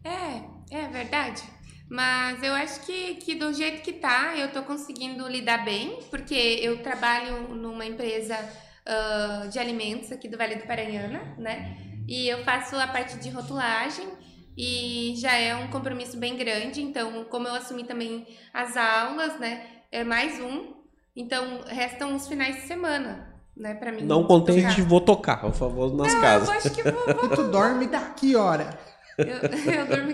É, é verdade. Mas eu acho que, que do jeito que tá, eu tô conseguindo lidar bem, porque eu trabalho numa empresa ah, de alimentos aqui do Vale do Paranhana, né? E eu faço a parte de rotulagem e já é um compromisso bem grande. Então, como eu assumi também as aulas, né? É mais um. Então, restam os finais de semana, né, pra mim. Não contente, tocar. vou tocar, por favor, nas Não, casas. eu acho que eu vou, vou tu dorme que hora? Eu, eu durmo.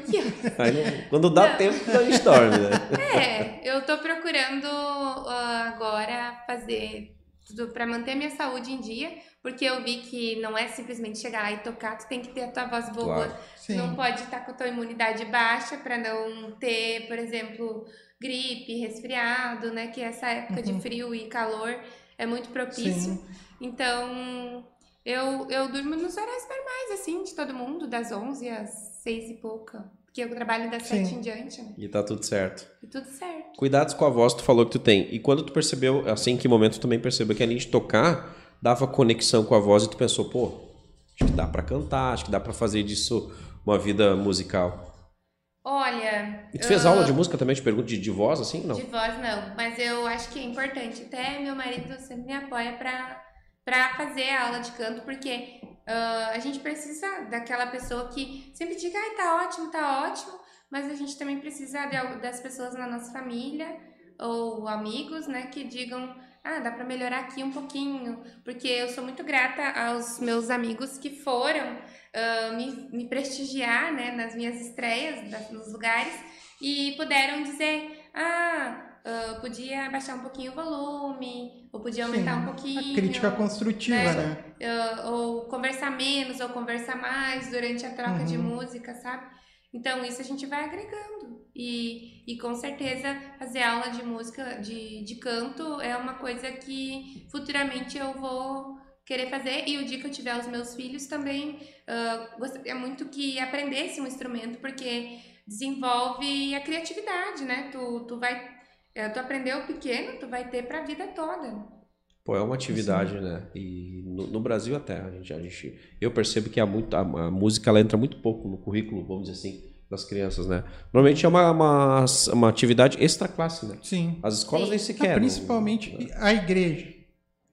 Aí não- quando dá Não. tempo, a gente dorme, né? É, eu tô procurando ah, agora fazer tudo pra manter minha saúde em dia, porque eu vi que não é simplesmente chegar e tocar, tu tem que ter a tua voz boa. Claro. Tu Não pode estar com a tua imunidade baixa pra não ter, por exemplo, gripe, resfriado, né? Que essa época Uhum. de frio e calor é muito propício. Sim. Então, eu, eu durmo nos horários normais, assim, de todo mundo, das 11 às 6 e pouca. Porque eu trabalho das Sim. 7 em diante, né? E tá tudo certo. E tudo certo. Cuidados com a voz, tu falou que tu tem. E quando tu percebeu, assim, em que momento tu também percebeu que além de tocar, dava conexão com a voz e tu pensou, pô, acho que dá pra cantar, acho que dá pra fazer disso uma vida musical. Olha. E tu fez ah, aula de música também, te pergunto, de, de voz, assim? Não. De voz, não. Mas eu acho que é importante. Até meu marido sempre me apoia pra, pra fazer a aula de canto, porque ah, a gente precisa daquela pessoa que sempre diga, ai, tá ótimo, tá ótimo. Mas a gente também precisa de das pessoas na nossa família ou amigos, né, que digam, ah, dá pra melhorar aqui um pouquinho. Porque eu sou muito grata aos meus amigos que foram ah, me, me prestigiar, né, nas minhas estreias, nos lugares, e puderam dizer, ah, ah, podia baixar um pouquinho o volume, ou podia aumentar Sim. um pouquinho. A crítica construtiva, né? né? ah, ou conversar menos, ou conversar mais durante a troca de Uhum. música, sabe? Então, isso a gente vai agregando. E, e com certeza, fazer aula de música, de, de canto, é uma coisa que futuramente eu vou querer fazer. E o dia que eu tiver os meus filhos também, ah, gostaria muito que aprendesse um instrumento, porque desenvolve a criatividade, né? Tu, tu vai. Eh, Tu aprendeu pequeno, tu vai ter pra vida toda. Pô, é uma atividade, né? E no, no Brasil até, a gente, a gente, eu percebo que há muito, a, a música ela entra muito pouco no currículo, vamos dizer assim, das crianças, né? Normalmente é uma, uma, uma atividade extra classe, né? Sim. As escolas Sim. nem Ah, sequer. principalmente a igreja.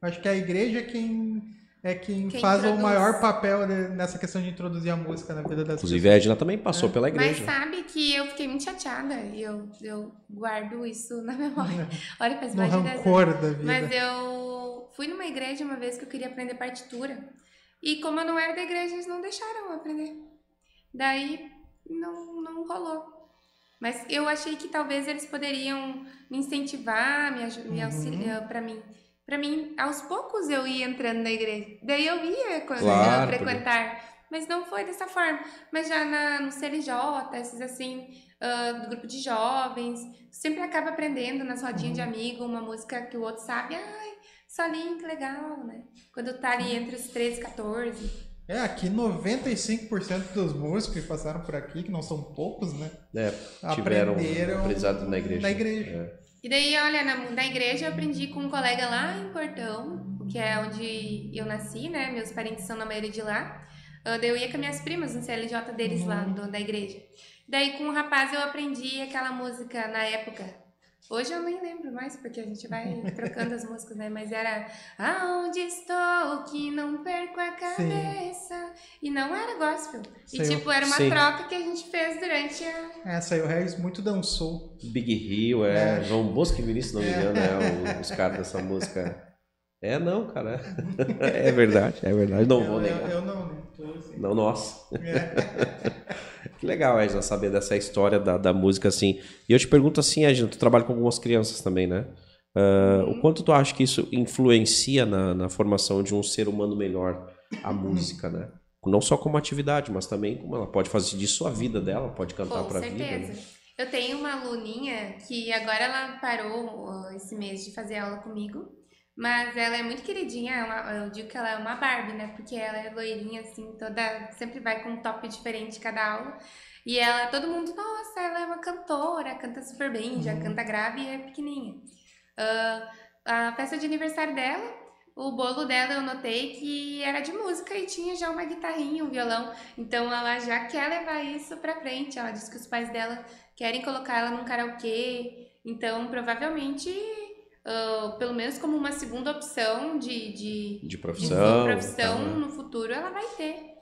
Acho que a igreja é quem é quem, Quem faz o introduz. maior papel nessa questão de introduzir a música na vida das Inclusive, a Edna também passou pela Mas igreja. sabe que eu fiquei muito chateada e eu, eu guardo isso na memória. Olha, faz no mais de 10 anos. rancor da vida. Mas eu fui numa igreja uma vez que eu queria aprender partitura. E como eu não era da igreja, eles não deixaram eu aprender. Daí não, não rolou. Mas eu achei que talvez eles poderiam me incentivar, me, me Uhum. auxiliar para mim. Para mim, aos poucos eu ia entrando na igreja. Daí eu ia quando Claro, eu frequentar. Mas não foi dessa forma. Mas já na, no CLJ, esses assim, ah, do grupo de jovens, sempre acaba aprendendo nas rodinhas de Uhum. amigo uma música que o outro sabe. Ai, solinho, que legal, né? Quando tá ali entre os 13 e 14. É, aqui 95% dos músicos que passaram por aqui, que não são poucos, né? É, tiveram aprenderam aprendizado na igreja. na igreja. É. E daí, olha, na, na igreja eu aprendi com um colega lá em Portão, que é onde eu nasci, né? Meus parentes são na maioria de lá. Ah, eu ia com minhas primas no CLJ deles lá, do- da igreja. Daí com o rapaz eu aprendi aquela música na época. Hoje eu nem lembro mais, porque a gente vai trocando as músicas, né? Mas era Aonde estou que não perco a cabeça. E não era gospel. E tipo, era uma sim. troca que a gente fez durante a. Essa aí o Regis muito dançou. Big Hill, é, João Bosco e Vinícius, se não me É. engano, é, o- os caras dessa música. É, não, cara. É verdade, é verdade. Não vou eu, negar. eu, eu não, né? Assim. Não, nossa. É. Que legal, Edna, saber dessa história da, da música, assim. E eu te pergunto assim, Edna, tu trabalha com algumas crianças também, né? Ah, O quanto tu acha que isso influencia na, na formação de um ser humano melhor, a música, né? Não só como atividade, mas também como ela pode fazer disso a vida dela, pode cantar Com pra vida. certeza. Né? Eu tenho uma aluninha que agora ela parou esse mês de fazer aula comigo, mas ela é muito queridinha, é uma- eu digo que ela é uma Barbie, né? Porque ela é loirinha, assim, toda. Sempre vai com um top diferente cada aula. E ela, todo mundo, nossa, ela é uma cantora, canta super bem, já Uhum. canta grave e é pequenininha. Ah, a festa de aniversário dela, o bolo dela eu notei que era de música e tinha já uma guitarrinha, um violão. Então ela já quer levar isso pra frente. Ela disse que os pais dela querem colocar ela num karaokê. Então, provavelmente, ah, pelo menos como uma segunda opção de, de, De de profissão. profissão tá, né? no futuro, ela vai ter.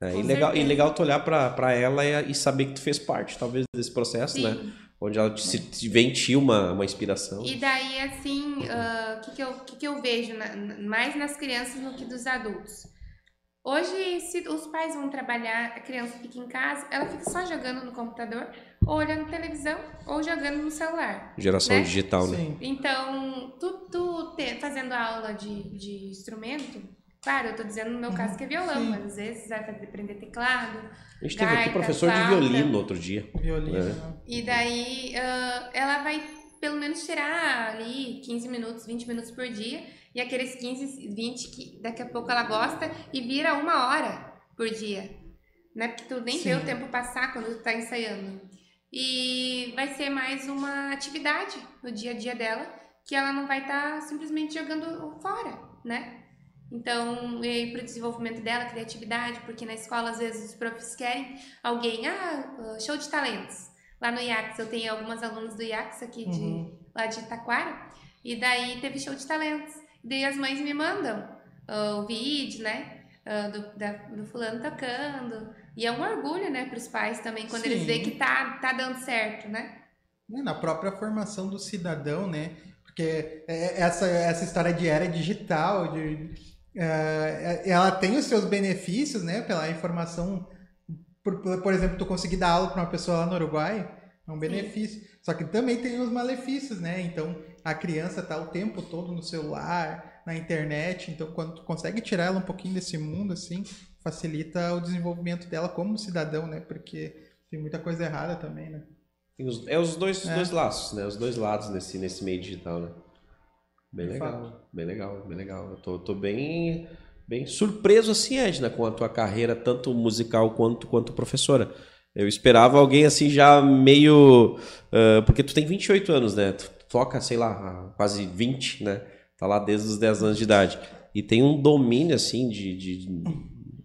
É, e, legal, e certeza. legal tu olhar pra ela e, e saber que tu fez parte, talvez, desse processo, né? Sim. Onde ela te, se, vem uma, uma inspiração. E daí, assim, ah, o que, que, eu, que, que eu vejo na- mais nas crianças do que dos adultos? Hoje, se os pais vão trabalhar, a criança fica em casa, ela fica só jogando no computador, ou olhando televisão, ou jogando no celular. Geração né? digital, né? Sim. Então, tu, tu te- fazendo aula de, de instrumento, claro, eu tô dizendo no meu caso que é violão, Sim. mas às vezes vai aprender teclado, A gente teve aqui Gaita, professor de violino outro dia. Violino. É. né? E daí ah, ela vai pelo menos tirar ali 15 minutos, 20 minutos por dia. E aqueles 15, 20 que daqui a pouco ela gosta e vira uma hora por dia. Né? Porque tu nem vê Sim. o tempo passar quando tu tá ensaiando. E vai ser mais uma atividade no dia a dia dela que ela não vai estar simplesmente jogando fora, né? Então, e para o desenvolvimento dela, criatividade, porque na escola às vezes os profs querem alguém, ah, show de talentos. Lá no IACS, eu tenho algumas alunas do IACS aqui de, Uhum. lá de Itaquara, e daí teve show de talentos. E daí as mães me mandam ah, o vídeo, né, ah, do, da- do fulano tocando. E é um orgulho, né, para os pais também, quando eles Sim. veem que tá, tá dando certo, né? né, na própria formação do cidadão, né? Porque é- essa, essa história de era digital, de, é, ela tem os seus benefícios, né? Pela informação, por, por exemplo, tu conseguir dar aula para uma pessoa lá no Uruguai, é um benefício. Só que também tem os malefícios, né? Então a criança tá o tempo todo no celular, na internet, então quando tu consegue tirar ela um pouquinho desse mundo, assim, facilita o desenvolvimento dela como cidadão, né? Porque tem muita coisa errada também, né? Os- é os dois, É. dois laços, né? Os dois lados nesse, nesse meio digital, né? Bem De legal, fato. bem legal, bem legal. Eu tô, tô bem, bem surpreso, assim, Edna, com a tua carreira, tanto musical quanto, quanto professora. Eu esperava alguém assim já meio. ah, porque tu tem 28 anos, né? Tu toca, sei lá, quase 20, né? Tá lá desde os 10 anos de idade. E tem um domínio, assim, de, de-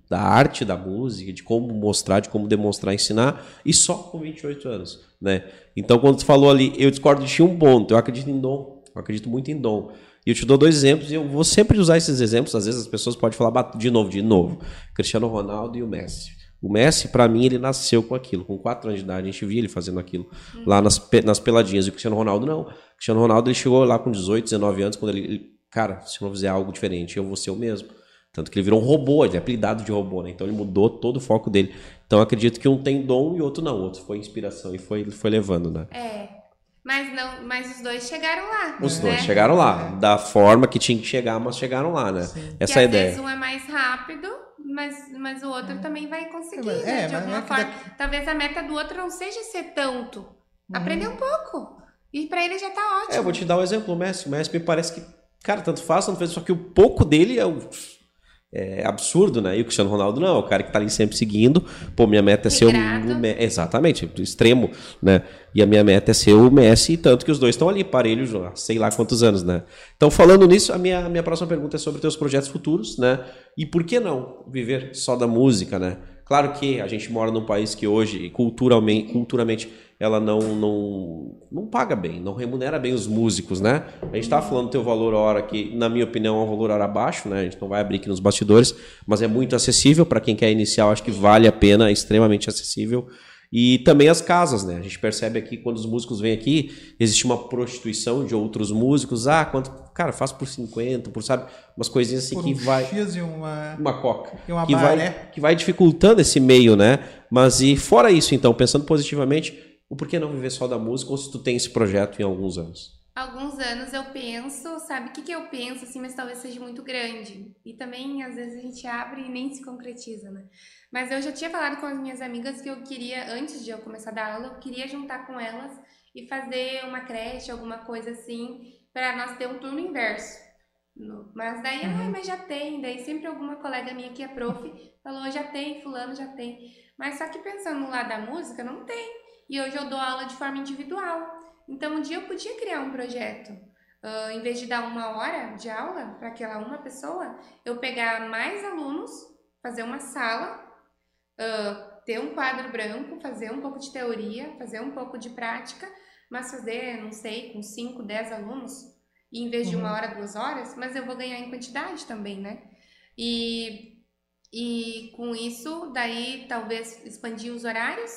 da arte da música, de como mostrar, de como demonstrar, ensinar, e só com 28 anos, né? Então, quando tu falou ali, eu discordo de um ponto, eu acredito em dom, eu acredito muito em dom. E eu te dou dois exemplos, e eu vou sempre usar esses exemplos, às vezes as pessoas podem falar "Bah, de novo, de novo. Cristiano Ronaldo e o Messi. O Messi, pra mim, ele nasceu com aquilo, com 4 anos de idade, a gente via ele fazendo aquilo lá nas, nas peladinhas. E o Cristiano Ronaldo, não. O Cristiano Ronaldo, ele chegou lá com 18, 19 anos, quando ele, ele- cara, se eu não fizer algo diferente, eu vou ser o mesmo. Tanto que ele virou um robô, ele é apelidado de robô, né? Então ele mudou todo o foco dele. Então eu acredito que um tem dom e outro não. O outro foi inspiração e foi, foi levando, né? É. Mas não, mas os dois chegaram lá. Os né? dois chegaram lá, da forma que tinha que chegar, mas chegaram lá, né? Sim. Essa é a às ideia. vezes um é mais rápido, mas, mas o outro também vai conseguir, É, né? é, de mas alguma é forma. Talvez a meta do outro não seja ser tanto. Aprender um pouco. E pra ele já tá ótimo. É, eu vou te dar um exemplo, o Messi. O Messi me parece que, cara, tanto faz, tanto fez, só que o pouco dele é, o- é absurdo, né? E o Cristiano Ronaldo não, é o cara que tá ali sempre seguindo. Pô, minha meta é ser o, Regrado. o Me- Exatamente, extremo, né? E a minha meta é ser o Messi, tanto que os dois estão ali, parelhos, sei lá quantos anos, né? Então, falando nisso, a minha, minha próxima pergunta é sobre teus projetos futuros, né? E por que não viver só da música, né? Claro que a gente mora num país que hoje, culturalmente, culturalmente ela não, não, não paga bem, não remunera bem os músicos, né? A gente estava falando do teu valor hora que, na minha opinião, é um valor hora baixo, né? A gente não vai abrir aqui nos bastidores, mas é muito acessível para quem quer iniciar, acho que vale a pena, é extremamente acessível. E também as casas, né? A gente percebe aqui, quando os músicos vêm aqui, existe uma prostituição de outros músicos. Ah, quanto. Cara, faz por 50, por, sabe? Umas coisinhas assim Por que um vai X e uma... uma coca. E uma que, vai, que vai dificultando esse meio, né? Mas e fora isso, então, pensando positivamente, o porquê não viver só da música ou se tu tem esse projeto em alguns anos? Alguns anos eu penso, sabe o que, que eu penso, assim, mas talvez seja muito grande. E também, às vezes, a gente abre e nem se concretiza, né? Mas eu já tinha falado com as minhas amigas que eu queria, antes de eu começar a dar aula, eu queria juntar com elas e fazer uma creche, alguma coisa assim, para nós ter um turno inverso. Mas daí, ai, mas já tem. Daí sempre alguma colega minha que é prof falou, já tem, fulano já tem. Mas só que pensando no lado da música, não tem. E hoje eu dou aula de forma individual. Então, um dia eu podia criar um projeto. Ah, em vez de dar uma hora de aula para aquela uma pessoa, eu pegar mais alunos, fazer uma sala, ah, ter um quadro branco, fazer um pouco de teoria, fazer um pouco de prática, mas fazer, não sei, com 5, 10 alunos, e em vez de uma Uhum. hora, duas horas, mas eu vou ganhar em quantidade também, né? E, E com isso, daí talvez expandir os horários.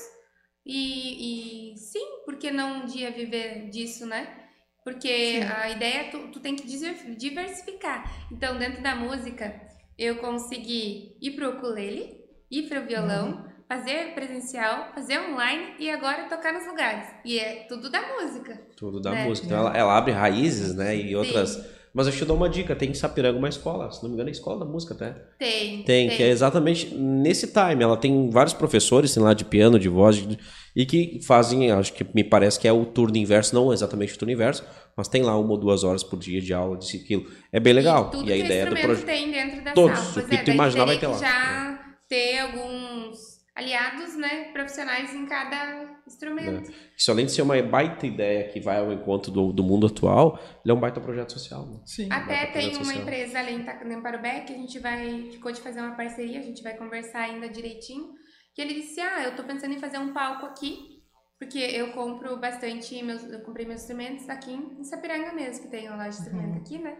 E, e sim, por que não um dia viver disso, né? Porque Sim. a ideia é tu, tu tem que diver- diversificar. Então, dentro da música, eu consegui ir pro ukulele, ir pro violão, Uhum. Fazer presencial, fazer online e agora tocar nos lugares. E é tudo da música. Tudo da É. música. Então ela, ela abre raízes, né? E outras. Sim. Mas eu te dou uma dica: tem em Sapiranga uma escola, se não me engano, é escola da música até. Tem. Tem, que é exatamente nesse time. Ela tem vários professores, tem lá de piano, de voz, de- e que fazem, acho que me parece que é o turno inverso, não exatamente o turno inverso, mas tem lá uma ou duas horas por dia de aula disso e aquilo. É bem legal. E, tudo E, a ideia do projeto. tem dentro da Todos, sala. o Pois que é, tu imaginar vai ter lá. já ter alguns aliados, né, profissionais em cada instrumento. Isso além de ser uma baita ideia que vai ao encontro do, do mundo atual, ele é um baita projeto social. né? Sim. Até pra tem uma social. empresa ali em Parubé que a gente vai, ficou de fazer uma parceria, a gente vai conversar ainda direitinho, que ele disse, ah, eu tô pensando em fazer um palco aqui, porque eu compro bastante, meus, eu comprei meus instrumentos aqui em Sapiranga mesmo, que tem uma loja de instrumento Uhum. aqui, né?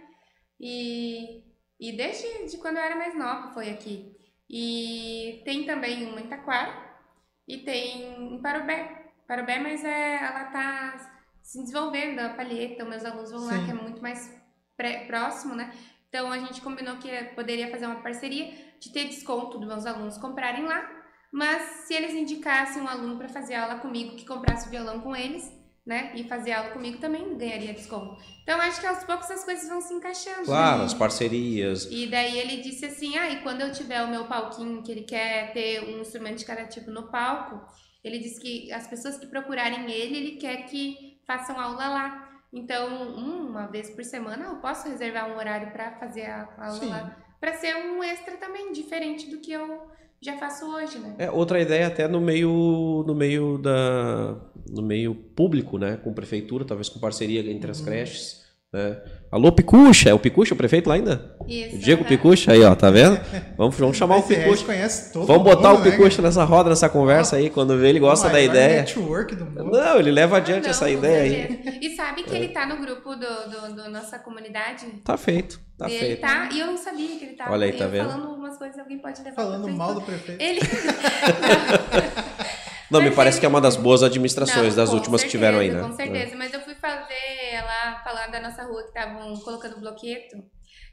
E, e desde de quando eu era mais nova foi aqui. E tem também uma em Taquara e tem em Parubé. Parubé, mas é, ela tá se desenvolvendo, a palheta, meus alunos vão lá, Sim. que é muito mais pré- próximo, né? Então a gente combinou que poderia fazer uma parceria de ter desconto dos meus alunos comprarem lá, mas se eles indicassem um aluno para fazer aula comigo que comprasse o violão com eles, né? E fazer aula comigo também ganharia desconto. Então acho que aos poucos as coisas vão se encaixando. Claro, né? as parcerias. E daí ele disse assim: ah, e quando eu tiver o meu palquinho, que ele quer ter um instrumento de cada tipo no palco, ele disse que as pessoas que procurarem ele, ele quer que façam aula lá. Então, um, uma vez por semana, eu posso reservar um horário para fazer a aula Sim. lá. Para ser um extra também, diferente do que eu já faço hoje, né? É, outra ideia até no meio no meio da no meio público, né, com prefeitura, talvez com parceria entre Uhum. as creches, né? Alô Picucha, é o Picucha o prefeito lá ainda? Isso. Diego aham. Picucha aí, ó, tá vendo? Vamos, vamos chamar o Picucha. conhece todo Vamos botar mundo, o né, Picucha nessa roda, nessa conversa aí, quando vê ele gosta da ideia. network do mundo. Não, ele leva adiante Ah, não, essa ideia aí. certeza. E sabe que ele tá no grupo do, do, do nossa comunidade? Tá feito, tá ele feito. tá, e eu não sabia que ele tava. Olha aí, tá vendo? falando umas coisas, alguém pode levar Falando mal do prefeito. Ele. Não, me Mas parece ele- que é uma das boas administrações Não, das últimas que tiveram aí, né? Com certeza, mas eu fui fazer falar da nossa rua que estavam colocando bloqueto.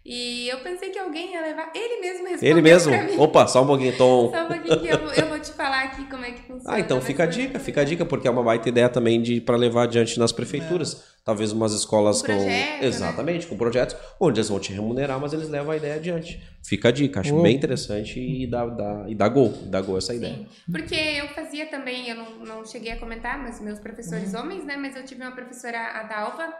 E eu pensei que alguém ia levar. Ele mesmo respondeu Ele mesmo. pra mim. Opa, só um pouquinho, Tom. Só um pouquinho que eu, eu vou te falar aqui como é que funciona. Ah, então mas fica a dica, fica a dica, porque é uma baita ideia também de para levar adiante nas prefeituras. Talvez umas escolas Com com. projeto, né? Exatamente, com projetos, onde eles vão te remunerar, mas eles levam a ideia adiante. Fica a dica, acho Uou. bem interessante e dá, dá, e dá gol, dá gol essa ideia. Sim, porque eu fazia também, eu não, não cheguei a comentar, mas meus professores homens, né? Mas eu tive uma professora, a Dalva,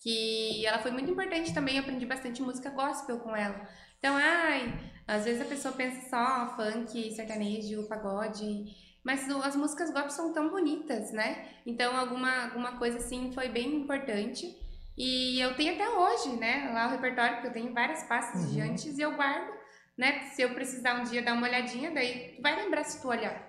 que ela foi muito importante também, eu aprendi bastante música gospel com ela. Então, ai, às vezes a pessoa pensa só funk, sertanejo, pagode, mas as músicas gospel são tão bonitas, né? Então, alguma, alguma coisa assim foi bem importante. E eu tenho até hoje, né? Lá o repertório, porque eu tenho várias pastas de Uhum. antes e eu guardo, né? Se eu precisar um dia dar uma olhadinha, daí tu vai lembrar se tu olhar.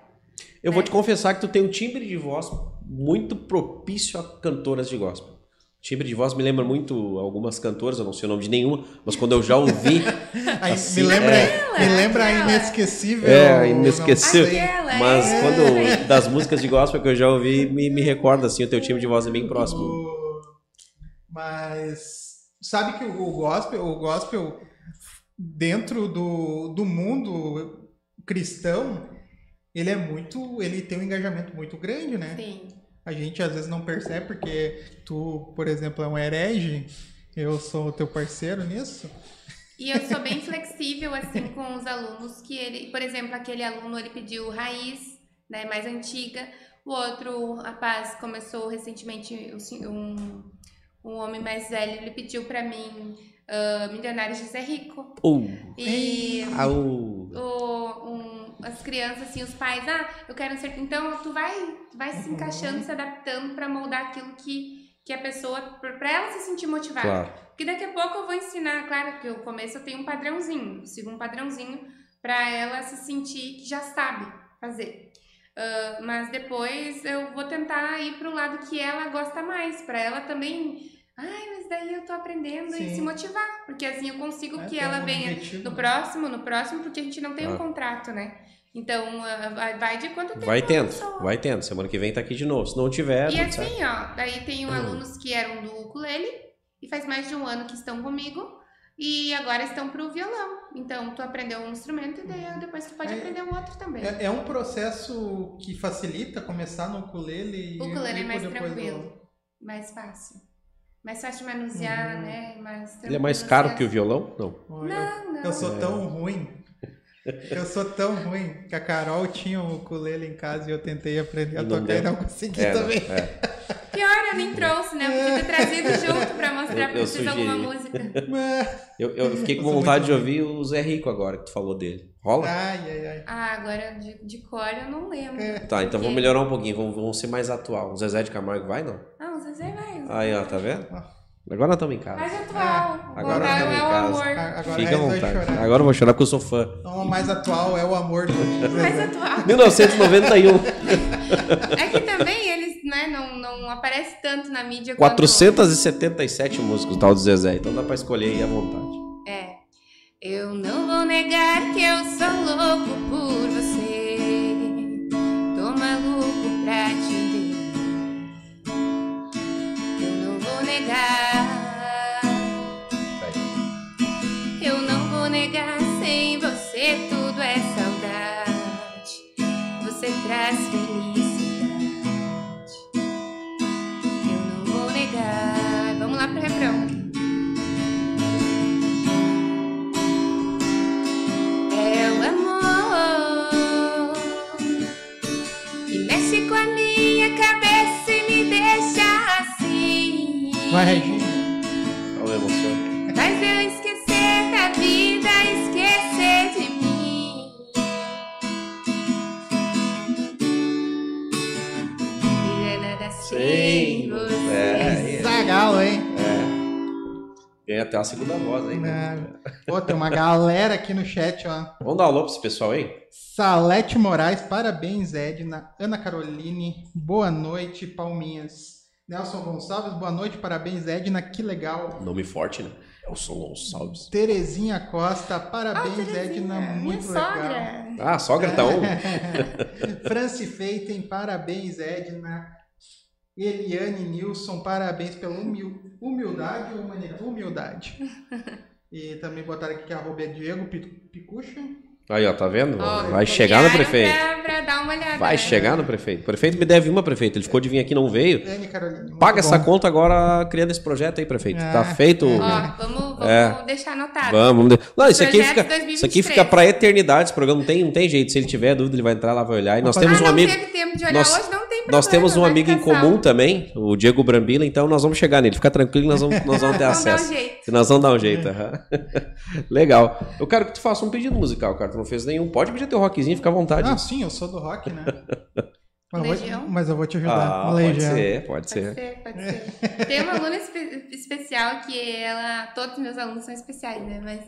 Eu É. vou te confessar que tu tem um timbre de voz muito propício a cantoras de gospel. Timbre de voz me lembra muito algumas cantoras, eu não sei o nome de nenhuma, mas quando eu já ouvi, Assim, me lembra, é. me lembra a inesquecível. É, inesquecível. Aquela, mas é. quando das músicas de gospel que eu já ouvi, me, me recorda assim, o teu timbre de voz é bem próximo. O- Mas sabe que o gospel, o gospel dentro do, do mundo cristão, ele é muito, ele tem um engajamento muito grande, né? Sim. A gente às vezes não percebe porque tu, por exemplo, é um herege, eu sou o teu parceiro nisso. E eu sou bem flexível, assim, com os alunos, que ele, por exemplo, aquele aluno, ele pediu raiz, né, mais antiga. O outro rapaz começou recentemente, um, um homem mais velho, ele pediu pra mim ah, Milionário José Rico. Uh, E au. o, um, as crianças, assim, os pais, ah, eu quero ser. Então, tu vai, vai se encaixando, se adaptando pra moldar aquilo que, que a pessoa, pra pra ela se sentir motivada. Claro. Porque daqui a pouco eu vou ensinar, claro que no começo eu tenho um padrãozinho, sigo um padrãozinho pra ela se sentir que já sabe fazer. Ah, mas depois eu vou tentar ir pro lado que ela gosta mais, pra ela também. Ai, mas daí eu tô aprendendo e Sim. se motivar, porque assim eu consigo É, que ela um venha objetivo, no né? próximo, no próximo, porque a gente não tem um Ah. contrato, né? Então, ah, vai- vai de quanto tempo Vai tendo, vai tendo. Semana que vem tá aqui de novo. Se não tiver, E assim, ó, daí tem Hum. alunos que eram do ukulele e faz mais de um ano que estão comigo e agora estão pro violão. Então, tu aprendeu um instrumento e daí depois tu pode É- aprender o outro também. É, é um processo que facilita começar no ukulele e O ukulele é e mais tranquilo, mais fácil. Mais fácil de manusear, Uhum. né? Mais Ele é mais caro que o violão? Não. Não, não. Eu sou tão ruim. Eu sou tão ruim que a Carol tinha um ukulele em casa e eu tentei aprender a E não tocar e deu. não consegui É, não, também. é. Pior, eu nem trouxe, né? Eu podia ter trazido junto pra mostrar Eu- pra eu vocês alguma música. Eu, eu fiquei com Eu sou vontade de ouvir o Zé Rico agora, que tu falou dele. Rola? Ai, ai, ai. Ah, agora de, de cor eu não lembro. É. Tá, então Porque- vamos melhorar um pouquinho, vamos, vamos ser mais atual. O Zezé de Camargo vai, não? Ah, o Zezé vai. Aí, ó, tá vendo? Agora nós estamos em casa. Mais atual. Ah, agora Voltar estamos em é o casa. amor. Agora Fica à Rez vai vontade. chorar. Agora eu vou chorar porque eu sou fã. Então, o mais atual é o amor do Mais atual. 1991. É que também eles, né, não, não aparece tanto na mídia quanto- 477 músicos, tal do Zezé. Então dá pra escolher aí à vontade. É. Eu não vou negar que eu sou louco por negar. Eu não vou negar. Sem você tudo é saudade. Você traz felicidade. Eu não vou negar. Vamos lá pro refrão. É o amor que mexe com a minha cabeça e me deixa. Vai, Regina. Olha a emoção. Faz eu esquecer da vida, esquecer de mim. E é nada sem você. É, Zagal, hein? é. Ganha até a segunda voz aí. É. Pô, tem uma galera aqui no chat, ó. Vamos dar um alô pra esse pessoal aí? Salete Moraes, parabéns, Edna. Ana Caroline, boa noite, Palminhas. Nelson Gonçalves, boa noite, parabéns, Edna, que legal. Nome forte, né? É o Som Gonçalves. Terezinha Costa, Ah, parabéns, Terezinha, Edna, minha muito legal. sogra. Ah, a sogra tá on. Franci Feiten, parabéns, Edna. Eliane Nilson, parabéns pela humil- humildade ou humanidade? Humildade. E também botaram aqui que a arroba é Diego Pi- Picucha. Aí, ó, tá vendo? Ó, Vai chegar no prefeito. Pra, pra dar uma olhada. Vai né? chegar no prefeito. O prefeito me deve uma, prefeito. Ele ficou de vir aqui, não veio. Paga essa conta agora criando esse projeto aí, prefeito. Ah, Tá feito. é. Ó, vamos, vamos É. deixar anotado. Vamos, vamos. Não, isso aqui fica, 2023. isso aqui fica pra eternidade. Esse programa não tem, não tem jeito. Se ele tiver dúvida, ele vai entrar lá, vai olhar. E nós Ah, temos ah, um não amigo. teve tempo de olhar nós- hoje, não. Nós temos um amigo em comum também, o Diego Brambila, então nós vamos chegar nele. Fica tranquilo, nós vamos, nós vamos ter Vamos dar um acesso. jeito. E nós vamos dar um jeito. aham. Legal. Eu quero que tu faça um pedido musical, cara. Tu não fez nenhum. Pode pedir teu rockzinho, fica à vontade. Ah, sim, eu sou do rock, né? Mas, eu vou- Legião? mas eu vou te ajudar. Ah, pode Legião. ser, pode Pode ser. ser, pode ser. Tem uma aluna espe- especial que ela. Todos os meus alunos são especiais, né? Mas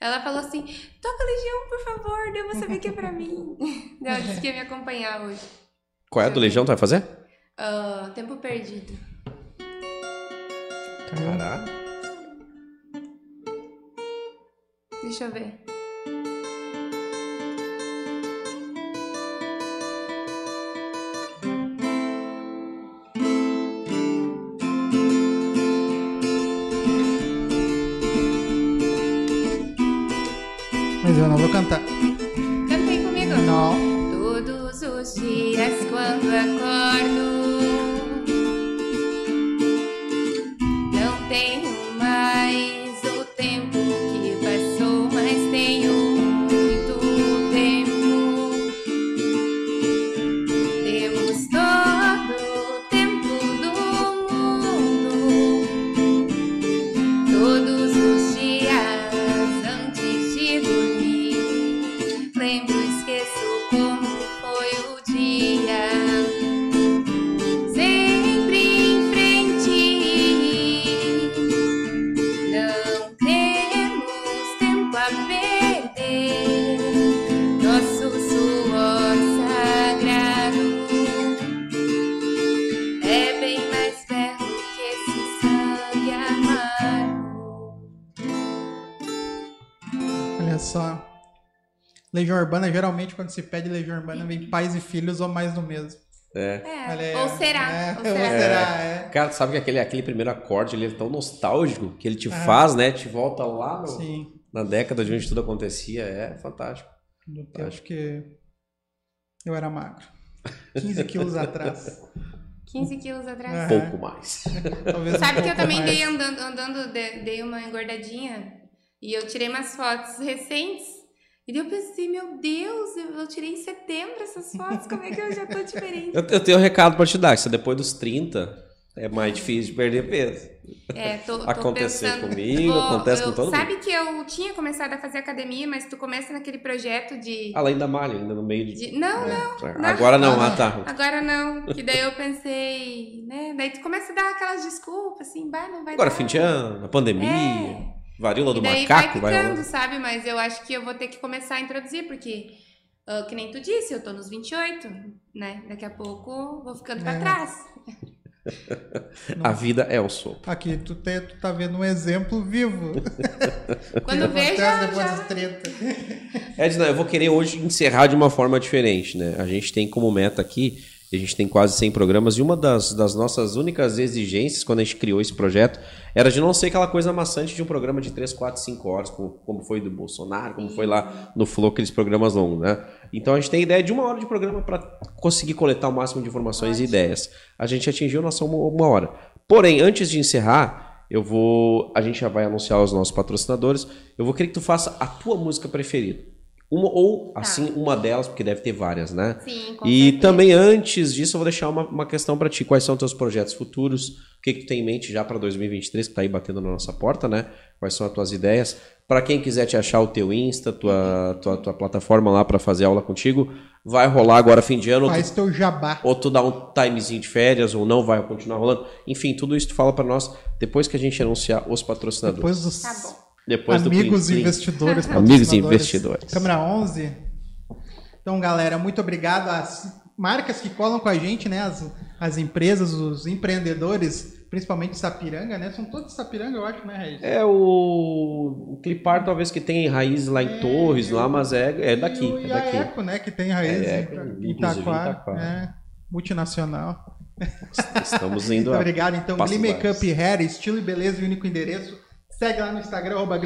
ela falou assim: toca Legião, por favor, daí eu vou saber que é pra mim. Ela disse que ia me acompanhar hoje. Qual é a do Legião tu vai fazer? Ah, tempo perdido. Caraca. Deixa eu ver. Mas eu não vou cantar. Dias quando acordo, é bem mais que esse sangue. Olha só. Legião Urbana, geralmente quando se pede Legião Urbana, vem pais e filhos ou mais do mesmo. É. é. Ou será? É. Ou será? É. é. Cara, sabe que aquele, aquele primeiro acorde ele é tão nostálgico que ele te é. faz, né? Te volta lá no, na década de onde tudo acontecia. É fantástico do tempo que eu era magro. 15 quilos atrás. 15 quilos atrás. É. Pouco mais. Talvez um Sabe que eu também mais. dei andando, andando de- dei uma engordadinha e eu tirei umas fotos recentes. E daí eu pensei, meu Deus, eu, tirei em setembro essas fotos, como é que eu já tô diferente? Eu, eu tenho um recado pra te dar, que se depois dos 30 é mais difícil de perder peso. É, tô, tô Aconteceu pensando, comigo, acontece com todo Sabe que eu tinha começado a fazer academia, mas tu começa naquele projeto de... Além da malha, ainda no meio de. de- não, não, não. Agora não, Ah, ah, não. tá. agora não. Que daí eu pensei, né? Daí tu começa a dar aquelas desculpas, assim, bah, não vai Agora dar. fim de ano, a pandemia, É. varíola do E daí macaco, vai vai ficando, rolando. sabe? Mas eu acho que eu vou ter que começar a introduzir, porque, ah, que nem tu disse, eu tô nos 28, né? Daqui a pouco vou ficando pra É. trás. A vida é o soco. Aqui, tu, te, tu tá vendo um exemplo vivo. Quando acontece já, depois já... dos 30. Edna, eu vou querer hoje encerrar de uma forma diferente, né? A gente tem como meta aqui, a gente tem quase 100 programas, e uma das, das nossas únicas exigências quando a gente criou esse projeto era de não ser aquela coisa maçante de um programa de 3, 4, 5 horas, como, como foi do Bolsonaro, como foi lá no Flow, aqueles programas longos, né? Então a gente tem ideia de uma hora de programa para conseguir coletar o máximo de informações e ideias. A gente atingiu nossa uma, uma hora. Porém, antes de encerrar, eu vou. A gente já vai anunciar os nossos patrocinadores. Eu vou querer que tu faça a tua música preferida. Uma, ou, Tá. assim, uma delas, porque deve ter várias, né? Sim, com E certeza. também, antes disso, eu vou deixar uma, uma questão para ti. Quais são os teus projetos futuros? O que, que tu tem em mente já para 2023, que tá aí batendo na nossa porta, né? Quais são as tuas ideias? Para quem quiser te achar o teu Insta, tua, tua, tua plataforma lá para fazer aula contigo, vai rolar agora fim de ano. ou tu- Faz teu jabá. ou tu dá um timezinho de férias, ou não vai continuar rolando. Enfim, tudo isso tu fala para nós depois que a gente anunciar os patrocinadores. Depois dos Tá bom. Depois do amigos plim. investidores. Amigos investidores. Câmera 11. Então, galera, muito obrigado às marcas que colam com a gente, né? As, as empresas, os empreendedores, principalmente de Sapiranga, né? São todos Sapiranga, eu acho, né, Regis? É o, o Clipar talvez que tem raiz lá em É, Torres, eu- lá, mas é, é daqui, E, o- é e a daqui. Eco, né? Que tem raiz É, em, Eco, em inclusive em Itaquá. Itaquá. É, multinacional. Estamos indo Muito a obrigado. Então, Glee Makeup. Hair, estilo e beleza e único endereço. Segue lá no Instagram, arroba.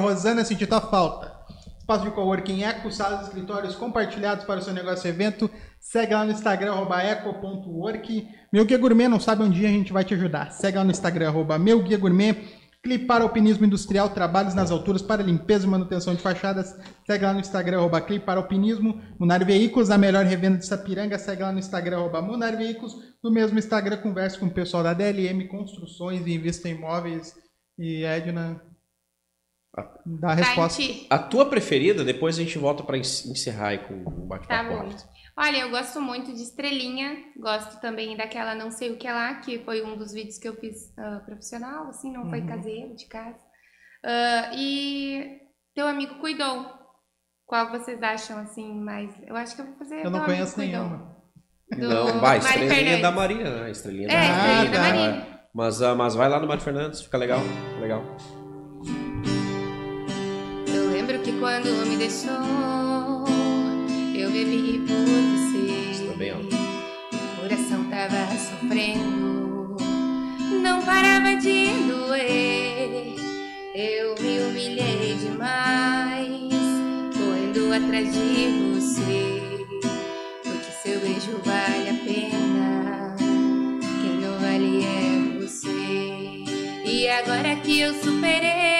Rosana, senti tua falta. Espaço de coworking Eco, salas escritórios compartilhados para o seu negócio e evento. Segue lá no Instagram, arroba eco.work. Meu Guia Gourmet, não sabe onde a gente vai te ajudar. Segue lá no Instagram, arroba Meu Guia Gourmet. Clipar Alpinismo Industrial, trabalhos nas alturas para limpeza e manutenção de fachadas. Segue lá no Instagram, arroba Clipar Alpinismo. Munar Veículos, a melhor revenda de Sapiranga. Segue lá no Instagram, arroba Munar Veículos. No mesmo Instagram, converse com o pessoal da DLM Construções e Invista em Imóveis. E Edna, dá a Tá, resposta. A tua preferida, depois a gente volta para encerrar aí com o Tá bate-papo. bom. rápido. Olha, eu gosto muito de estrelinha, gosto também daquela não sei o que lá, que foi um dos vídeos que eu fiz ah, profissional, assim, não foi Uhum. caseiro, de casa. Ah, e teu amigo cuidou. Qual vocês acham, assim, mais... Eu acho que eu vou fazer Eu não conheço nenhuma. Do Não, vai, Mário estrelinha Fernandes. da Marina, né? Estrelinha É, da estrelinha Ah, da tá. Mas, ah, mas vai lá no Mário Fernandes, fica legal. Legal. Eu lembro que quando me deixou, eu bebi por você. Isso tá bem alto. O coração tava sofrendo, não parava de doer. Eu me humilhei demais, correndo atrás de você. Que eu superei,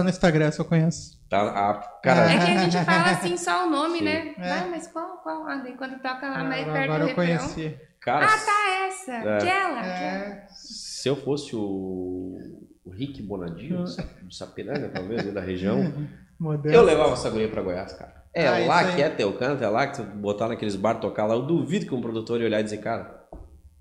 tá no Instagram, se eu conheço. Tá, a, cara, É que a gente fala assim só o nome, Sim. né? É. Ah, mas qual, qual? Ah, quando toca lá mais perto Agora do eu refrão. conheci. cara Ah, tá, essa. É. Aquela. aquela. É, se eu fosse o, o Rick Bonadio, do Sapiranga, talvez, da região. Eu levava essa guria pra Goiás, cara. É Ah, lá que é teu canto, é lá que tu botar naqueles bar tocar lá. Eu duvido que um produtor ia olhar e dizer, cara,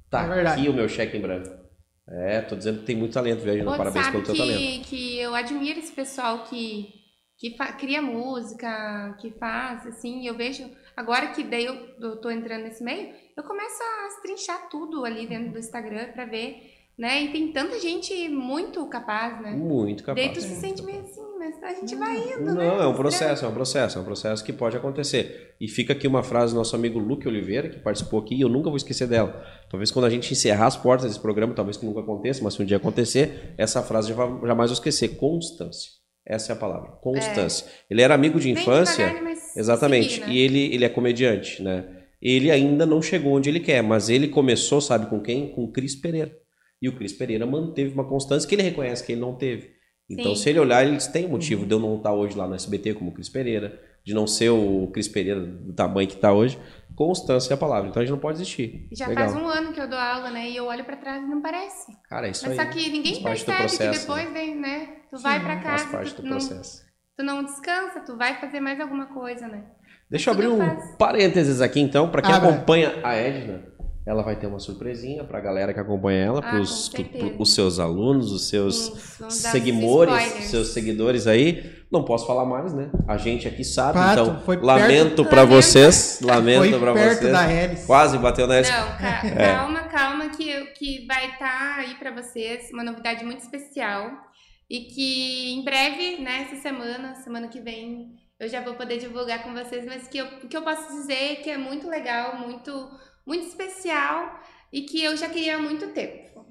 tá É aqui o meu cheque em branco. É, tô dizendo que tem muito talento, viajando. Pô, Parabéns pelo teu talento. que, que eu admiro esse pessoal que, que cria música, que faz, assim, eu vejo, agora que daí eu, eu tô entrando nesse meio, eu começo a trinchar tudo ali dentro do Instagram pra ver, né, e tem tanta gente muito capaz, né, Muito capaz. daí tu se sente meio assim, mas a gente vai indo, né, Não, é um processo, é um processo, é um processo que pode acontecer. E fica aqui uma frase do nosso amigo Luke Oliveira, que participou aqui, e eu nunca vou esquecer dela. Talvez quando a gente encerrar as portas desse programa, talvez que nunca aconteça, mas se um dia acontecer, essa frase jamais vou esquecer. Constância. Essa é a palavra. Constância. Ele era amigo de Bem infância. devagar, mas Exatamente. seguir, né? E ele, ele é comediante, né? Ele ainda não chegou onde ele quer, mas ele começou, sabe com quem? Com Cris Pereira. E o Cris Pereira manteve uma constância que ele reconhece que ele não teve. Então, Sim. se ele olhar, eles têm motivo de eu não estar hoje lá no SBT como o Cris Pereira, de não ser o Cris Pereira do tamanho que está hoje. Constância é a palavra. Então a gente não pode desistir. Já Legal. faz um ano que eu dou aula, né? E eu olho pra trás e não parece. Cara, é isso Mas aí. só que ninguém Faz parte percebe que processo, depois, vem, né? Tu vai pra Faz casa, parte tu, do não, processo. tu não descansa, tu vai fazer mais alguma coisa, né? Deixa eu abrir um faz. parênteses aqui, então, para quem Abra. acompanha a Edna. Ela vai ter uma surpresinha para a galera que acompanha ela, Ah, para os seus alunos, os seus seguidores, seus seguidores aí. Não posso falar mais, né? A gente aqui sabe, Fato, então foi lamento para vocês, lamento para vocês. da hélice. Quase bateu na hélice. Não, ca- É. calma, calma, que, eu- que vai estar aí pra vocês uma novidade muito especial. E que em breve, né, essa semana, semana que vem, eu já vou poder divulgar com vocês, mas que eu, o que eu posso dizer é que é muito legal, muito, muito especial e que eu já queria há muito tempo,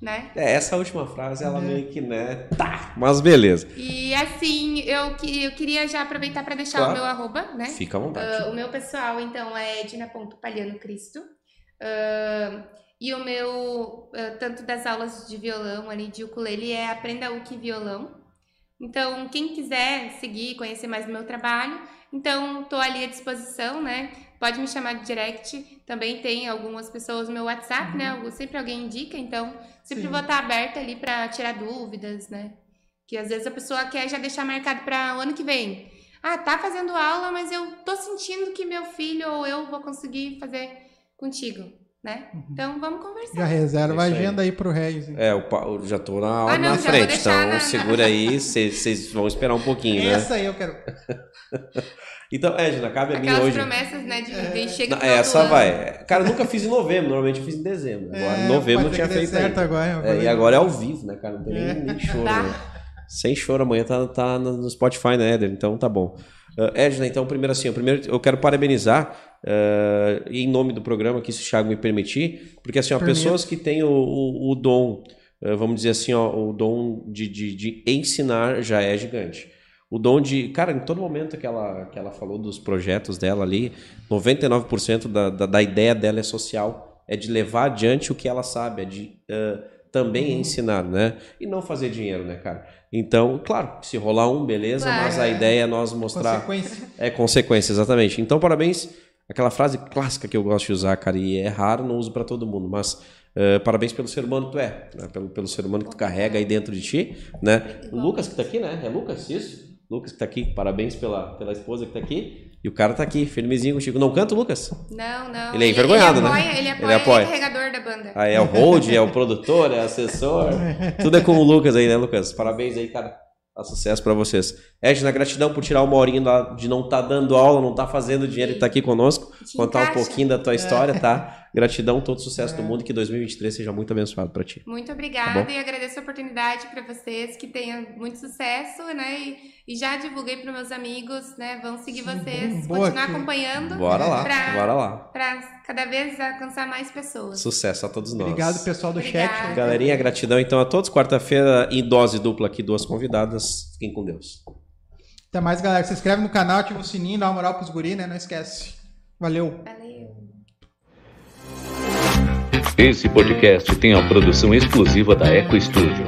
né? É, essa última frase, ela meio que, né? Tá, mas beleza. E assim, eu, que- eu queria já aproveitar para deixar Claro. o meu arroba, né? Fica à vontade. Ah, o meu pessoal, então, é edna.palhanocristo. Ah, e o meu, ah, tanto das aulas de violão ali, de ukulele, é Aprenda Uki Violão. Então, quem quiser seguir, conhecer mais do meu trabalho, então, tô ali à disposição, né? Pode me chamar de direct. Também tem algumas pessoas no meu WhatsApp, né? Algu- Sempre alguém indica, então sempre Sim. vou estar aberta ali para tirar dúvidas, né? Que às vezes a pessoa quer já deixar marcado para o ano que vem. Ah, tá fazendo aula, mas eu tô sentindo que meu filho ou eu vou conseguir fazer contigo, né? Então vamos conversar. Já reserva a É isso aí. agenda aí pro Reis. hein? É, o pa- eu já tô na aula Ah, não, na frente, então na- segura aí, vocês vão esperar um pouquinho, né? Essa aí eu quero. Então, Edna, cabe a mim Aquelas hoje. promessas, né, de, de chega Não, essa ano. vai. Cara, eu nunca fiz em novembro, normalmente eu fiz em dezembro. Agora, em É, novembro não pode tinha feito certo ainda. agora. eu É, e agora é ao vivo, né, cara? Não tem É. nem choro, Tá. né? Sem choro, amanhã tá, tá no Spotify, né, Éder? Então tá bom. Uh, Edna, então, primeiro assim, eu primeiro eu quero parabenizar uh, em nome do programa, que se o Thiago me permitir, porque assim, ó, Permito. pessoas que têm o, o, o dom, uh, vamos dizer assim, ó, o dom de, de, de ensinar já é gigante. O dom de. Cara, em todo momento que ela, que ela falou dos projetos dela ali, 99% da, da, da ideia dela é social. É de levar adiante o que ela sabe, é de uh, também ensinar, né? E não fazer dinheiro, né, cara? Então, claro, se rolar um, beleza, Claro. mas a ideia é nós mostrar. Consequência. É consequência, exatamente. Então, parabéns. Aquela frase clássica que eu gosto de usar, cara, e é raro, não uso pra todo mundo, mas eh, parabéns pelo ser humano que tu é, né? pelo, pelo ser humano que tu carrega aí dentro de ti, né? O Lucas que tá aqui, né? É Lucas, isso? Lucas que tá aqui, parabéns pela, pela esposa que tá aqui. E o cara tá aqui, firmezinho contigo. Não canta, Lucas? Não, não. Ele é envergonhado, ele né? apoia, Ele apoia, Ele apoia. é carregador da banda. Aí é o hold, é o produtor, é o assessor. Tudo é com o Lucas aí, né, Lucas? Parabéns aí, cara. Dá sucesso pra vocês. Edna, gratidão por tirar uma horinha de não estar dando aula, não estar fazendo dinheiro e estar aqui conosco. Te Contar um encaixa. pouquinho da tua história, tá? Gratidão, todo sucesso do mundo e que 2023 seja muito abençoado pra ti. Muito Tá obrigada bom? e agradeço a oportunidade para vocês, que tenham muito sucesso, né? E, e já divulguei para meus amigos, né? Vão seguir Sim, vocês, boa, continuar acompanhando Bora lá, Pra- bora lá. para cada vez alcançar mais pessoas. Sucesso a todos nós. Obrigado, pessoal do Obrigada. chat. Galerinha, gratidão então a todos. Quarta-feira, em dose dupla aqui, duas convidadas. Fiquem com Deus. Até mais, galera. Se inscreve no canal, ativa o sininho, dá uma moral pros guri, né? Não esquece. Valeu. Valeu. Esse podcast tem a produção exclusiva da Eco Studio.